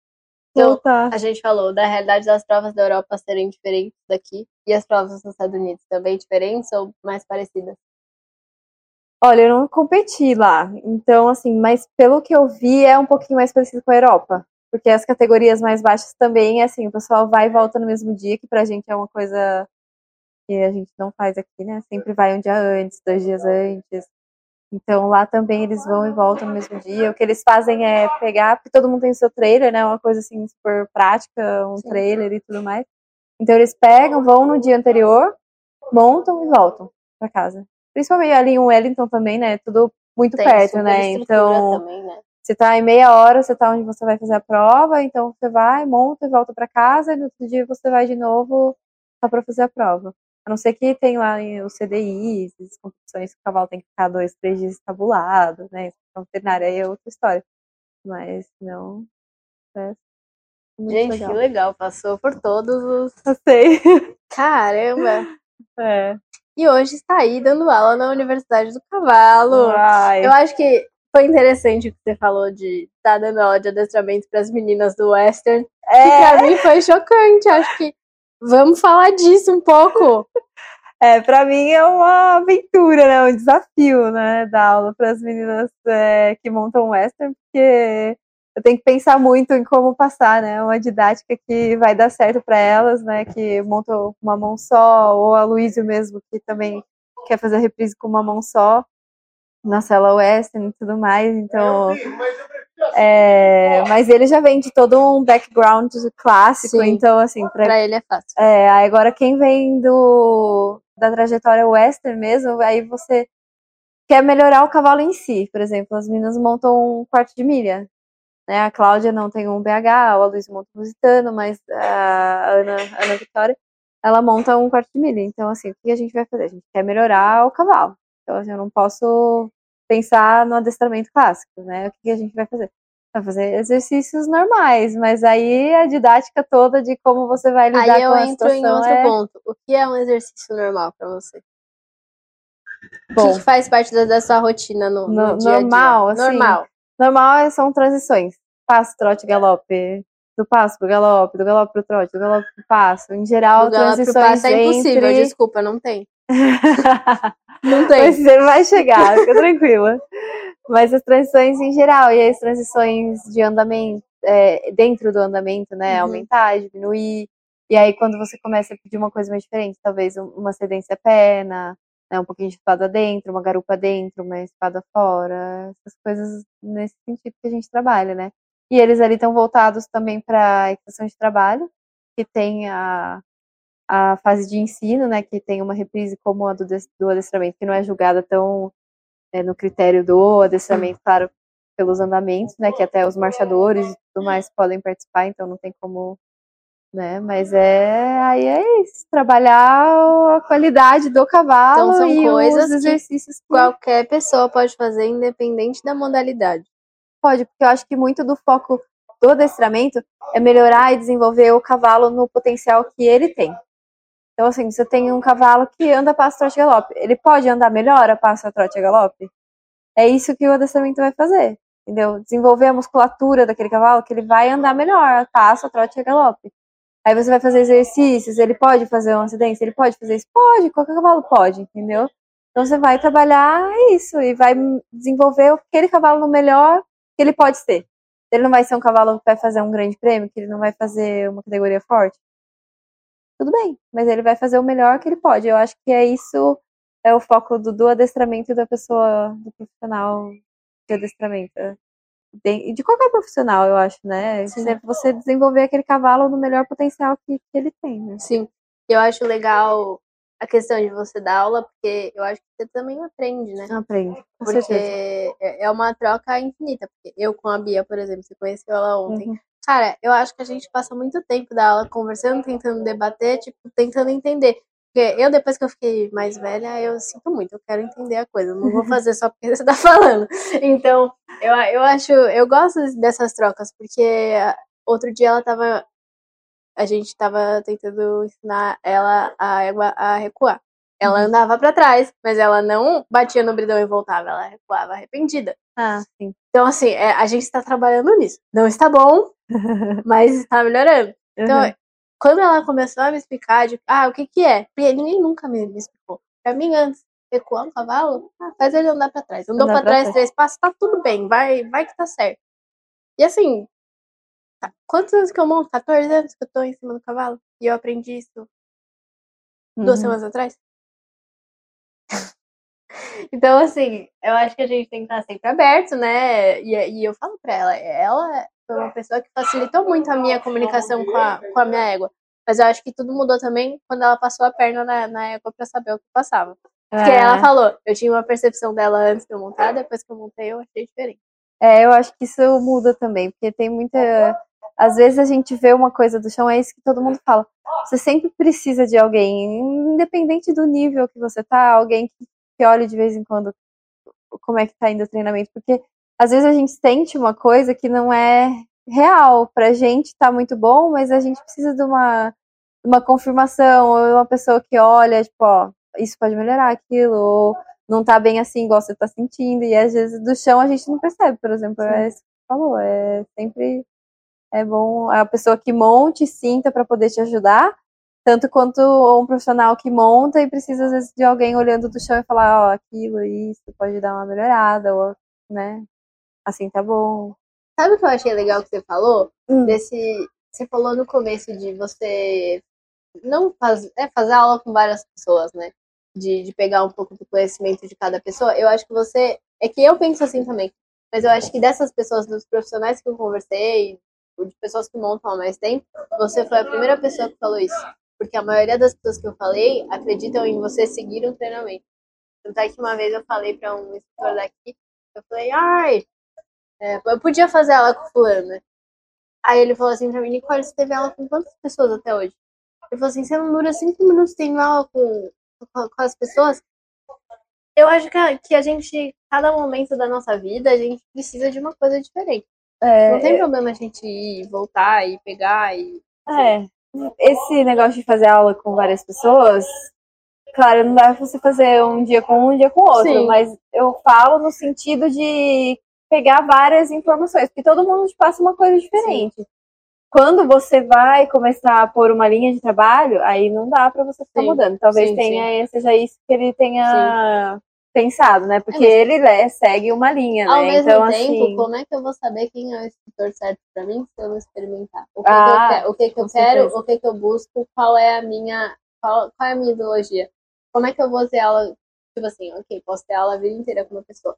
Então. A gente falou da realidade das provas da Europa serem diferentes daqui e as provas nos Estados Unidos também diferentes ou mais parecidas? Olha, eu não competi lá, então, assim, mas pelo que eu vi, é um pouquinho mais parecido com a Europa. Porque as categorias mais baixas também, assim, o pessoal vai e volta no mesmo dia, que pra gente é uma coisa que a gente não faz aqui, né? Sempre vai um dia antes, dois dias antes. Então lá também eles vão e voltam no mesmo dia. O que eles fazem é pegar, porque todo mundo tem o seu trailer, né? Uma coisa assim super prática, um Sim. trailer e tudo mais. Então eles pegam, vão no dia anterior, montam e voltam pra casa. Principalmente ali em Wellington também, né? Tudo muito Tem perto, né? Então também, né? Você tá em meia hora, você tá onde você vai fazer a prova, então você vai, monta e volta pra casa, e no outro dia você vai de novo só pra fazer a prova. A não ser que tem lá os CDIs, as competições que o cavalo tem que ficar dois, três dias estabulado, né? Então, veterinária aí é outra história. Mas não. É Gente, legal. que legal. Passou por todos os. (laughs) Eu sei. Caramba! É. E hoje está aí dando aula na Universidade do Cavalo. Ai, Eu acho que foi interessante o que você falou de estar dando aula de adestramento para as meninas do Western. Que é, pra mim foi chocante. Acho que vamos falar disso um pouco. é, pra mim é uma aventura, né? Um desafio, né? Dar aula para as meninas é, que montam western, porque eu tenho que pensar muito em como passar, né? Uma didática que vai dar certo para elas, né? Que montam com uma mão só, ou a Luísio mesmo, que também quer fazer a reprise com uma mão só, na sala western e tudo mais. Então, é, mas ele já vem de todo um background clássico, Sim. então assim, para Pra ele é fácil. é, agora quem vem do, da trajetória western mesmo, aí você quer melhorar o cavalo em si. Por exemplo, as meninas montam um quarto de milha. Né? A Cláudia não tem um BH, o Luiz monta um lusitano, mas a Ana, a Ana Vitória ela monta um quarto de milha. Então, assim, o que a gente vai fazer? A gente quer melhorar o cavalo. Então, assim, eu não posso pensar no adestramento clássico, né? O que a gente vai fazer? Vai fazer exercícios normais, mas aí a didática toda de como você vai lidar aí com a eu entro em outro é... ponto. O que é um exercício normal para você? Bom, o que, faz parte da, da sua rotina no, no, no dia normal, a dia? Assim, normal. Normal são transições. Passo, trote, galope. Do passo pro galope, do galope pro trote, do galope pro passo. Em geral, do transições pro passo é impossível, entre... desculpa, não tem. (laughs) não tem. Mas você vai chegar, fica tranquila. Mas as transições em geral, e as transições de andamento, é, dentro do andamento, né? Uhum. Aumentar, diminuir. E aí, quando você começa a pedir uma coisa mais diferente, talvez uma cedência perna, né, um pouquinho de espada dentro, uma garupa dentro, uma espada fora, essas coisas nesse sentido que a gente trabalha, né? E eles ali estão voltados também para a equitação de trabalho, que tem a, a fase de ensino, né, que tem uma reprise como a do, do adestramento, que não é julgada tão é, no critério do adestramento, claro, pelos andamentos, né, que até os marchadores e tudo mais podem participar, então não tem como, né, mas é, aí é isso, trabalhar a qualidade do cavalo então, são e coisas os exercícios que, que qualquer pessoa pode fazer, independente da modalidade. Pode, porque eu acho que muito do foco do adestramento é melhorar e desenvolver o cavalo no potencial que ele tem. Então, assim, você tem um cavalo que anda passo, trote, galope. Ele pode andar melhor a passo, trote e galope? É isso que o adestramento vai fazer, entendeu? Desenvolver a musculatura daquele cavalo que ele vai andar melhor a passo, trote e galope. Aí você vai fazer exercícios, ele pode fazer um acidente, ele pode fazer isso? Pode, qualquer cavalo pode, entendeu? Então você vai trabalhar isso e vai desenvolver aquele cavalo no melhor que ele pode ser. Ele não vai ser um cavalo que vai fazer um grande prêmio, que ele não vai fazer uma categoria forte tudo bem, mas ele vai fazer o melhor que ele pode. Eu acho que é isso, é o foco do, do adestramento da pessoa, do profissional de adestramento. De, de qualquer profissional, eu acho, né? Sim. Você desenvolver aquele cavalo no melhor potencial que, que ele tem, né? Sim. Eu acho legal a questão de você dar aula, porque eu acho que você também aprende, né? Aprende. porque certeza. é uma troca infinita. Porque eu com a Bia, por exemplo, você conheceu ela ontem. Uhum. Cara, eu acho que a gente passa muito tempo da aula conversando, tentando debater, tipo, tentando entender. Porque eu, depois que eu fiquei mais velha, eu sinto muito, eu quero entender a coisa. não vou fazer só porque (laughs) você tá falando. Então, eu, eu acho, eu gosto dessas trocas, porque outro dia ela tava. A gente tava tentando ensinar ela a égua a recuar. Ela uhum. andava para trás, mas ela não batia no bridão e voltava, ela recuava arrependida. Ah, sim. Então, assim, é, a gente está trabalhando nisso. Não está bom, (laughs) mas está melhorando. Então, uhum. quando ela começou a me explicar de, ah, o que que é? Porque ninguém nunca me, me explicou. Pra mim, antes, recuar um cavalo, ah, faz ele andar pra trás. Andou pra, pra trás, três passos, tá tudo bem, vai, vai que tá certo. E assim, tá, quantos anos que eu monto? 14 anos que eu tô em cima do cavalo. E eu aprendi isso uhum. duas semanas atrás. Então, assim, eu acho que a gente tem que estar sempre aberto, né? E, e eu falo pra ela, ela foi uma pessoa que facilitou muito a minha comunicação com a, com a minha égua. Mas eu acho que tudo mudou também quando ela passou a perna na, na égua pra saber o que passava. Porque é. ela falou, eu tinha uma percepção dela antes de eu montar, depois que eu montei eu achei diferente. É, eu acho que isso muda também, porque tem muita. Às vezes a gente vê uma coisa do chão, é isso que todo mundo fala. Você sempre precisa de alguém, independente do nível que você tá, alguém que que olhe de vez em quando como é que tá indo o treinamento, porque às vezes a gente sente uma coisa que não é real. Pra gente tá muito bom, mas a gente precisa de uma, uma confirmação, ou uma pessoa que olha, tipo, ó, isso pode melhorar aquilo, ou não tá bem assim, igual você tá sentindo, e às vezes do chão a gente não percebe, por exemplo, Sim. é isso que você falou, é sempre é bom a pessoa que monte, sinta para poder te ajudar, tanto quanto um profissional que monta e precisa, às vezes, de alguém olhando do chão e falar, ó, oh, aquilo, isso, pode dar uma melhorada, ou, né, assim tá bom. Sabe o que eu achei legal que você falou? Hum. Desse, você falou no começo de você não faz, é, fazer aula com várias pessoas, né? De, de pegar um pouco do conhecimento de cada pessoa. Eu acho que você, é que eu penso assim também, mas eu acho que dessas pessoas, dos profissionais que eu conversei, de pessoas que montam há mais tempo, você foi a primeira pessoa que falou isso. Porque a maioria das pessoas que eu falei acreditam em você seguir um treinamento. Tanto é que uma vez eu falei para um instrutor daqui, eu falei, ai, é, eu podia fazer aula com fulano. Aí ele falou assim pra mim, Nicole, você teve aula com quantas pessoas até hoje? Ele falou assim, você não dura cinco minutos tendo aula com, com, com as pessoas. Eu acho que a, que a gente, cada momento da nossa vida, a gente precisa de uma coisa diferente. É, Não tem problema a gente ir, voltar e pegar e. É, esse negócio de fazer aula com várias pessoas, claro, não dá pra você fazer um dia com um, um dia com o outro, Sim. mas eu falo no sentido de pegar várias informações, porque todo mundo te passa uma coisa diferente. Quando você vai começar a pôr uma linha de trabalho, aí não dá pra você ficar Sim. mudando. Talvez Sim, tenha, seja isso que ele tenha pensado, né? Porque É, ele né, segue uma linha, Ao né? mesmo então, tempo, assim, como é que eu vou saber quem é o instrutor certo pra mim se eu não experimentar? O que, Ah, que eu, quero, o que, que eu quero, o que, que eu busco, qual é a minha. Qual, qual é a minha ideologia? Como é que eu vou ter aula? Tipo assim, ok, posso ter aula a vida inteira com uma pessoa.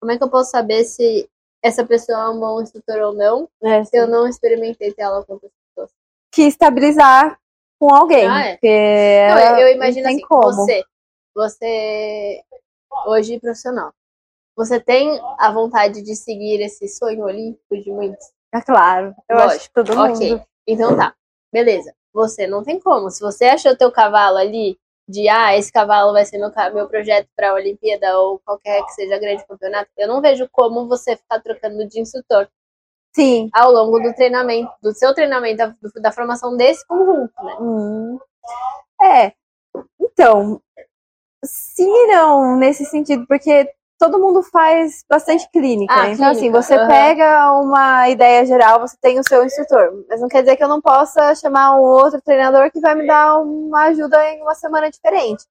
Como é que eu posso saber se essa pessoa é um bom instrutor ou não, né, se eu não experimentei ter aula com outras pessoas? que estabilizar com alguém. Ah, é. Porque Não, eu, eu imagino assim, como. você, você hoje profissional, você tem a vontade de seguir esse sonho olímpico de muitos? É claro. Eu acho Lógico, que todo Ok, mundo. então tá, beleza. Você não tem como. Se você achou teu cavalo ali de ah, esse cavalo vai ser meu, meu projeto para a Olimpíada ou qualquer que seja grande campeonato, eu não vejo como você ficar trocando de instrutor Sim. ao longo do treinamento, do seu treinamento, da, da formação desse conjunto, né? Hum. É. Então, sim e não, nesse sentido, porque todo mundo faz bastante clínica. Ah, né? então, assim, clínica, você aham. pega uma ideia geral, você tem o seu instrutor. Mas não quer dizer que eu não possa chamar um outro treinador que vai me dar uma ajuda em uma semana diferente.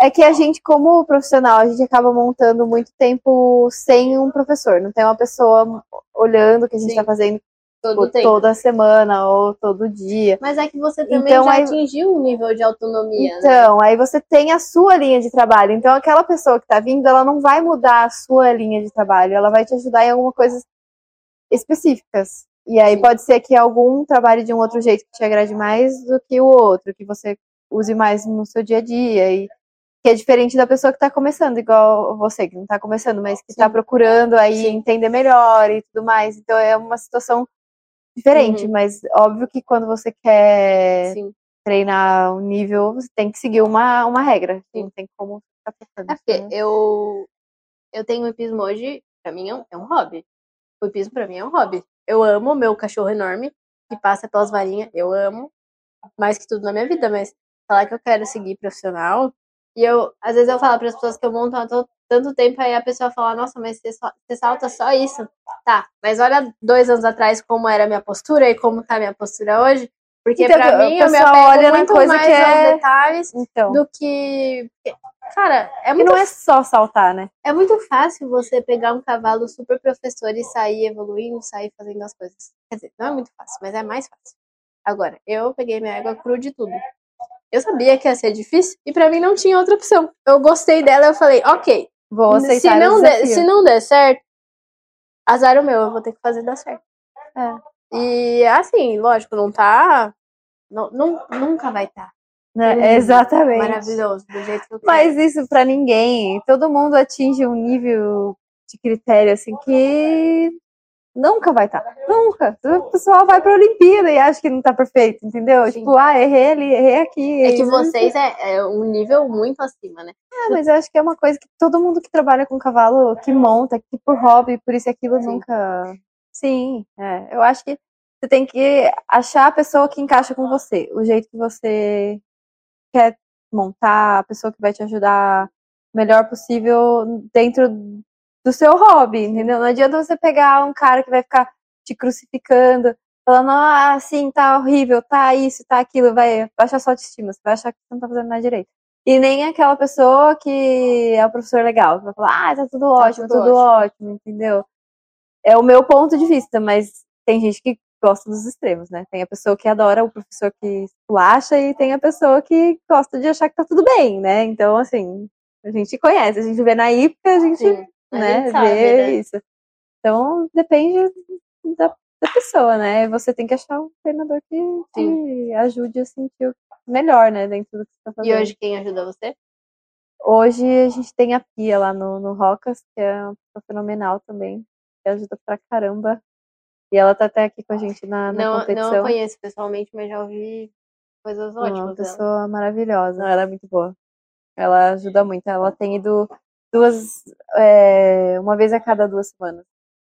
É que a gente, como profissional, a gente acaba montando muito tempo sem um professor. Não tem uma pessoa olhando o que a gente está fazendo Todo toda semana ou todo dia. Mas é que você também Então, já aí- atingiu um nível de autonomia, né? Então, aí você tem a sua linha de trabalho. Então, aquela pessoa que tá vindo, ela não vai mudar a sua linha de trabalho. Ela vai te ajudar em alguma coisas específicas. E aí Sim. pode ser que algum trabalhe de um outro jeito que te agrade mais do que o outro, que você use mais no seu dia a dia. E que é diferente da pessoa que tá começando, igual você, que não tá começando, mas que tá Sim. procurando aí Sim. entender melhor e tudo mais. Então, é uma situação diferente. Uhum. Mas óbvio que quando você quer Sim. treinar um nível, você tem que seguir uma, uma regra. Sim. Não tem como ficar trocando. É porque né? eu, eu tenho um hipismo hoje, pra mim é um, é hobby. O hipismo pra mim é um hobby. Eu amo o meu cachorro enorme, que passa pelas varinhas, eu amo. Mais que tudo na minha vida, mas falar que eu quero seguir profissional. E eu, às vezes eu falo para as pessoas que eu monto to- tanto tempo, aí a pessoa fala, nossa, mas você, só, você salta só isso. Tá, mas olha dois anos atrás como era a minha postura e como tá a minha postura hoje. Porque Então, pra mim eu me apego muito coisa mais que aos é- detalhes Então, do que. Cara, é muito não é só saltar, né? é muito fácil você pegar um cavalo super professor e sair evoluindo, sair fazendo as coisas. Quer dizer, não é muito fácil, mas é mais fácil. Agora, eu peguei minha égua cru de tudo. Eu sabia que ia ser difícil e pra mim não tinha outra opção. Eu gostei dela, eu falei, ok. Vou aceitar Se não, der, se não der certo, azar o meu, eu vou ter que fazer dar certo. É. E assim, lógico, não tá. Não, não- nunca vai estar Né? Hum, Exatamente. maravilhoso do jeito que eu quero. Mas isso pra ninguém. Todo mundo atinge um nível de critério assim que nunca vai estar. Nunca. O pessoal vai pra Olimpíada e acha que não tá perfeito, entendeu? Sim. Tipo, ah, errei ali, errei aqui. É que vocês é, é um nível muito acima, né? Ah, mas eu acho que é uma coisa que todo mundo que trabalha com cavalo, que monta, que por hobby, por isso e aquilo, Sim. nunca. Sim, é. Eu acho que você tem que achar a pessoa que encaixa com você, o jeito que você quer montar, a pessoa que vai te ajudar o melhor possível dentro do seu hobby, entendeu? Não adianta você pegar um cara que vai ficar te crucificando, falando, ah, sim, tá horrível, tá isso, tá aquilo, vai baixar sua autoestima, você vai achar que você não tá fazendo nada direito. E nem aquela pessoa que é o professor legal, que vai falar, ah, tá tudo ótimo, tudo tudo ótimo, entendeu? É o meu ponto de vista, mas tem gente que gosta dos extremos, né? Tem a pessoa que adora o professor que esculacha e tem a pessoa que gosta de achar que tá tudo bem, né? Então, assim, a gente conhece, a gente vê na IPCA, a gente, Sim. A né, sabe, vê né? isso. Então, depende da, da pessoa, né? Você tem que achar um treinador que, que ajude a sentir melhor, né, dentro do que você tá fazendo. E hoje quem ajuda você? Hoje a gente tem a Pia lá no, no Rocas, que é uma pessoa fenomenal também, que ajuda pra caramba. E ela tá até aqui com a gente na, na Não, competição. não conheço pessoalmente, mas já ouvi coisas Uma ótimas. dela. pessoa maravilhosa. Ela é muito boa. Ela ajuda muito. Ela tem ido duas, é, uma vez a cada duas semanas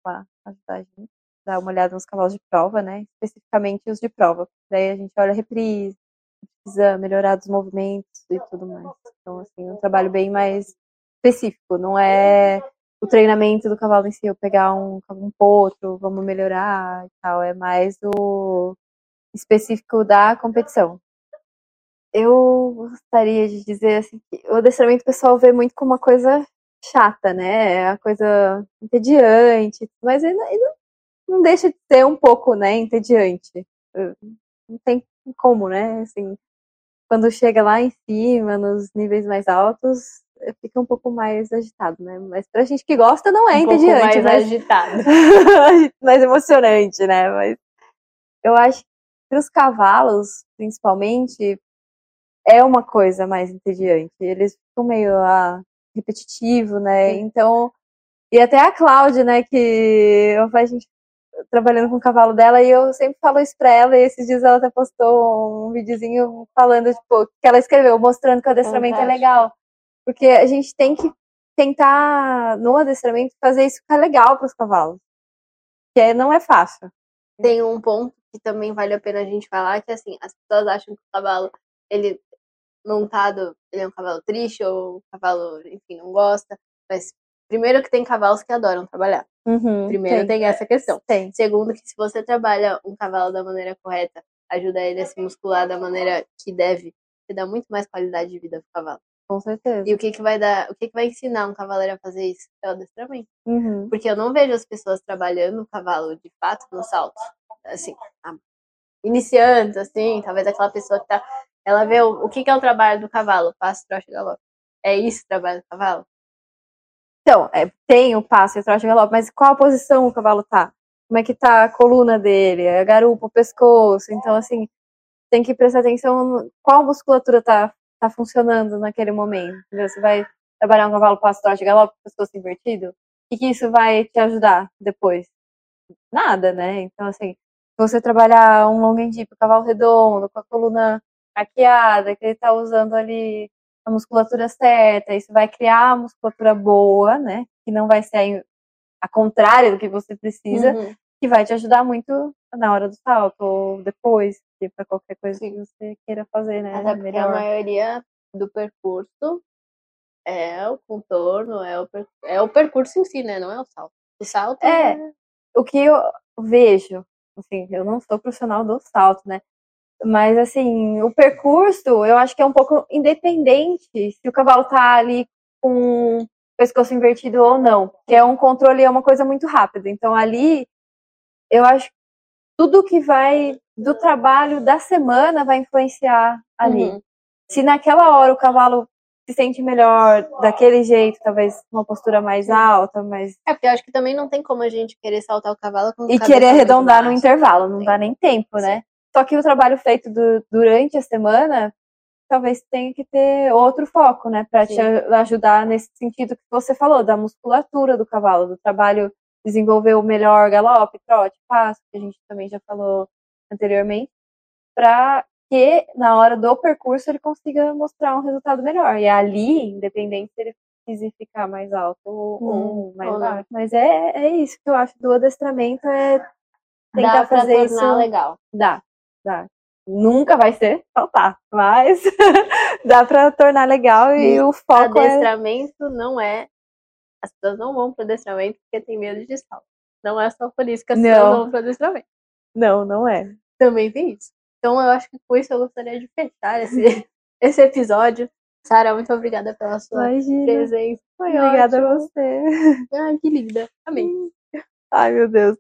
lá ajudar a gente. Dar uma olhada nos cavalos de prova, né? Especificamente os de prova. Daí a gente olha reprise, precisa melhorar dos movimentos e tudo mais. Então, assim, um trabalho bem mais específico. Não é o treinamento do cavalo em si, eu pegar um, um potro, vamos melhorar e tal. É mais o específico da competição. Eu gostaria de dizer assim que o adestramento o pessoal vê muito como uma coisa chata, né? É uma coisa entediante, mas ainda, ainda não deixa de ser um pouco, né, entediante. Não tem como, né? Assim, quando chega lá em cima, nos níveis mais altos, fica um pouco mais agitado, né? Mas pra gente que gosta, não é um entediante, mais mas agitado. (laughs) mais emocionante, né? Mas eu acho que os cavalos, principalmente, é uma coisa mais entediante. Eles ficam meio ah, repetitivo, né? Sim. Então, e até a Cláudia, né, que eu a gente trabalhando com o cavalo dela e eu sempre falo isso pra ela e esses dias ela até postou um videozinho falando, tipo, que ela escreveu, mostrando que o adestramento é Fantástico. legal. Porque a gente tem que tentar, no adestramento, fazer isso ficar legal para os cavalos. Que não é fácil. Tem um ponto que também vale a pena a gente falar, que assim, as pessoas acham que o cavalo, ele montado, ele é um cavalo triste, ou o cavalo, enfim, não gosta. Mas primeiro que tem cavalos que adoram trabalhar. Primeiro tem, essa questão. Tem. Segundo, que se você trabalha um cavalo da maneira correta, ajuda ele a se muscular da maneira que deve, você dá muito mais qualidade de vida pro cavalo. Com certeza. E o que que vai dar, o que que vai ensinar um cavaleiro a fazer isso? É o adestramento. Uhum. Porque eu não vejo as pessoas trabalhando o cavalo de fato no salto. Assim, iniciando, assim, talvez aquela pessoa que tá. Ela vê o, o que, que é o trabalho do cavalo, passo, trote e galope. É isso o trabalho do cavalo? Então, é, tem o passo e o trote e galope, mas qual a posição o cavalo tá? Como é que tá a coluna dele, a garupa, o pescoço? Então, assim, tem que prestar atenção qual musculatura tá, tá funcionando naquele momento. Entendeu? Você vai trabalhar um cavalo passo, trote e galope, pescoço invertido? O que, que isso vai te ajudar depois? Nada, né? Então, assim, se você trabalhar um long endip, cavalo redondo, com a coluna arqueada, que ele tá usando ali a musculatura certa, isso vai criar a musculatura boa, né? Que não vai ser a contrária do que você precisa, Uhum. que vai te ajudar muito na hora do salto, ou depois, para qualquer coisa que você queira fazer, né? Até porque a maioria do percurso é o contorno, é o, per- é o percurso em si, né? Não é o salto. O salto É. O que eu vejo, assim, eu não sou profissional do salto, né? Mas, assim, o percurso, eu acho que é um pouco independente se o cavalo tá ali com o pescoço invertido ou não. Que é um controle, é uma coisa muito rápida. Então, ali, eu acho que tudo que vai do trabalho da semana vai influenciar ali. Uhum. Se naquela hora o cavalo se sente melhor daquele jeito, talvez uma postura mais alta, mais É, porque eu acho que também não tem como a gente querer saltar o cavalo com e querer arredondar no intervalo, não Sim. dá nem tempo, né? Só que o trabalho feito du- durante a semana talvez tenha que ter outro foco, né, para te ajudar nesse sentido que você falou, da musculatura do cavalo, do trabalho desenvolver o melhor galope, trote, passo, que a gente também já falou anteriormente, para que na hora do percurso ele consiga mostrar um resultado melhor. E ali, independente se ele precise ficar mais alto ou, ou mais ou baixo. Mas é, é isso que eu acho do adestramento, é tentar Dá fazer isso. legal. Dá, dá. Nunca vai ser saltar, mas (laughs) dá pra tornar legal e E o foco é. Adestramento não é. As pessoas não vão pro adestramento porque tem medo de salto. Não é só por isso que as pessoas Não. vão pro adestramento. Não, não é. Também tem isso. Então eu acho que com isso eu gostaria de fechar esse, (laughs) esse episódio. Sara, muito obrigada pela sua Imagina. presença. Foi Obrigada a ótimo. você. Ai, que linda. Amei. Ai, meu Deus.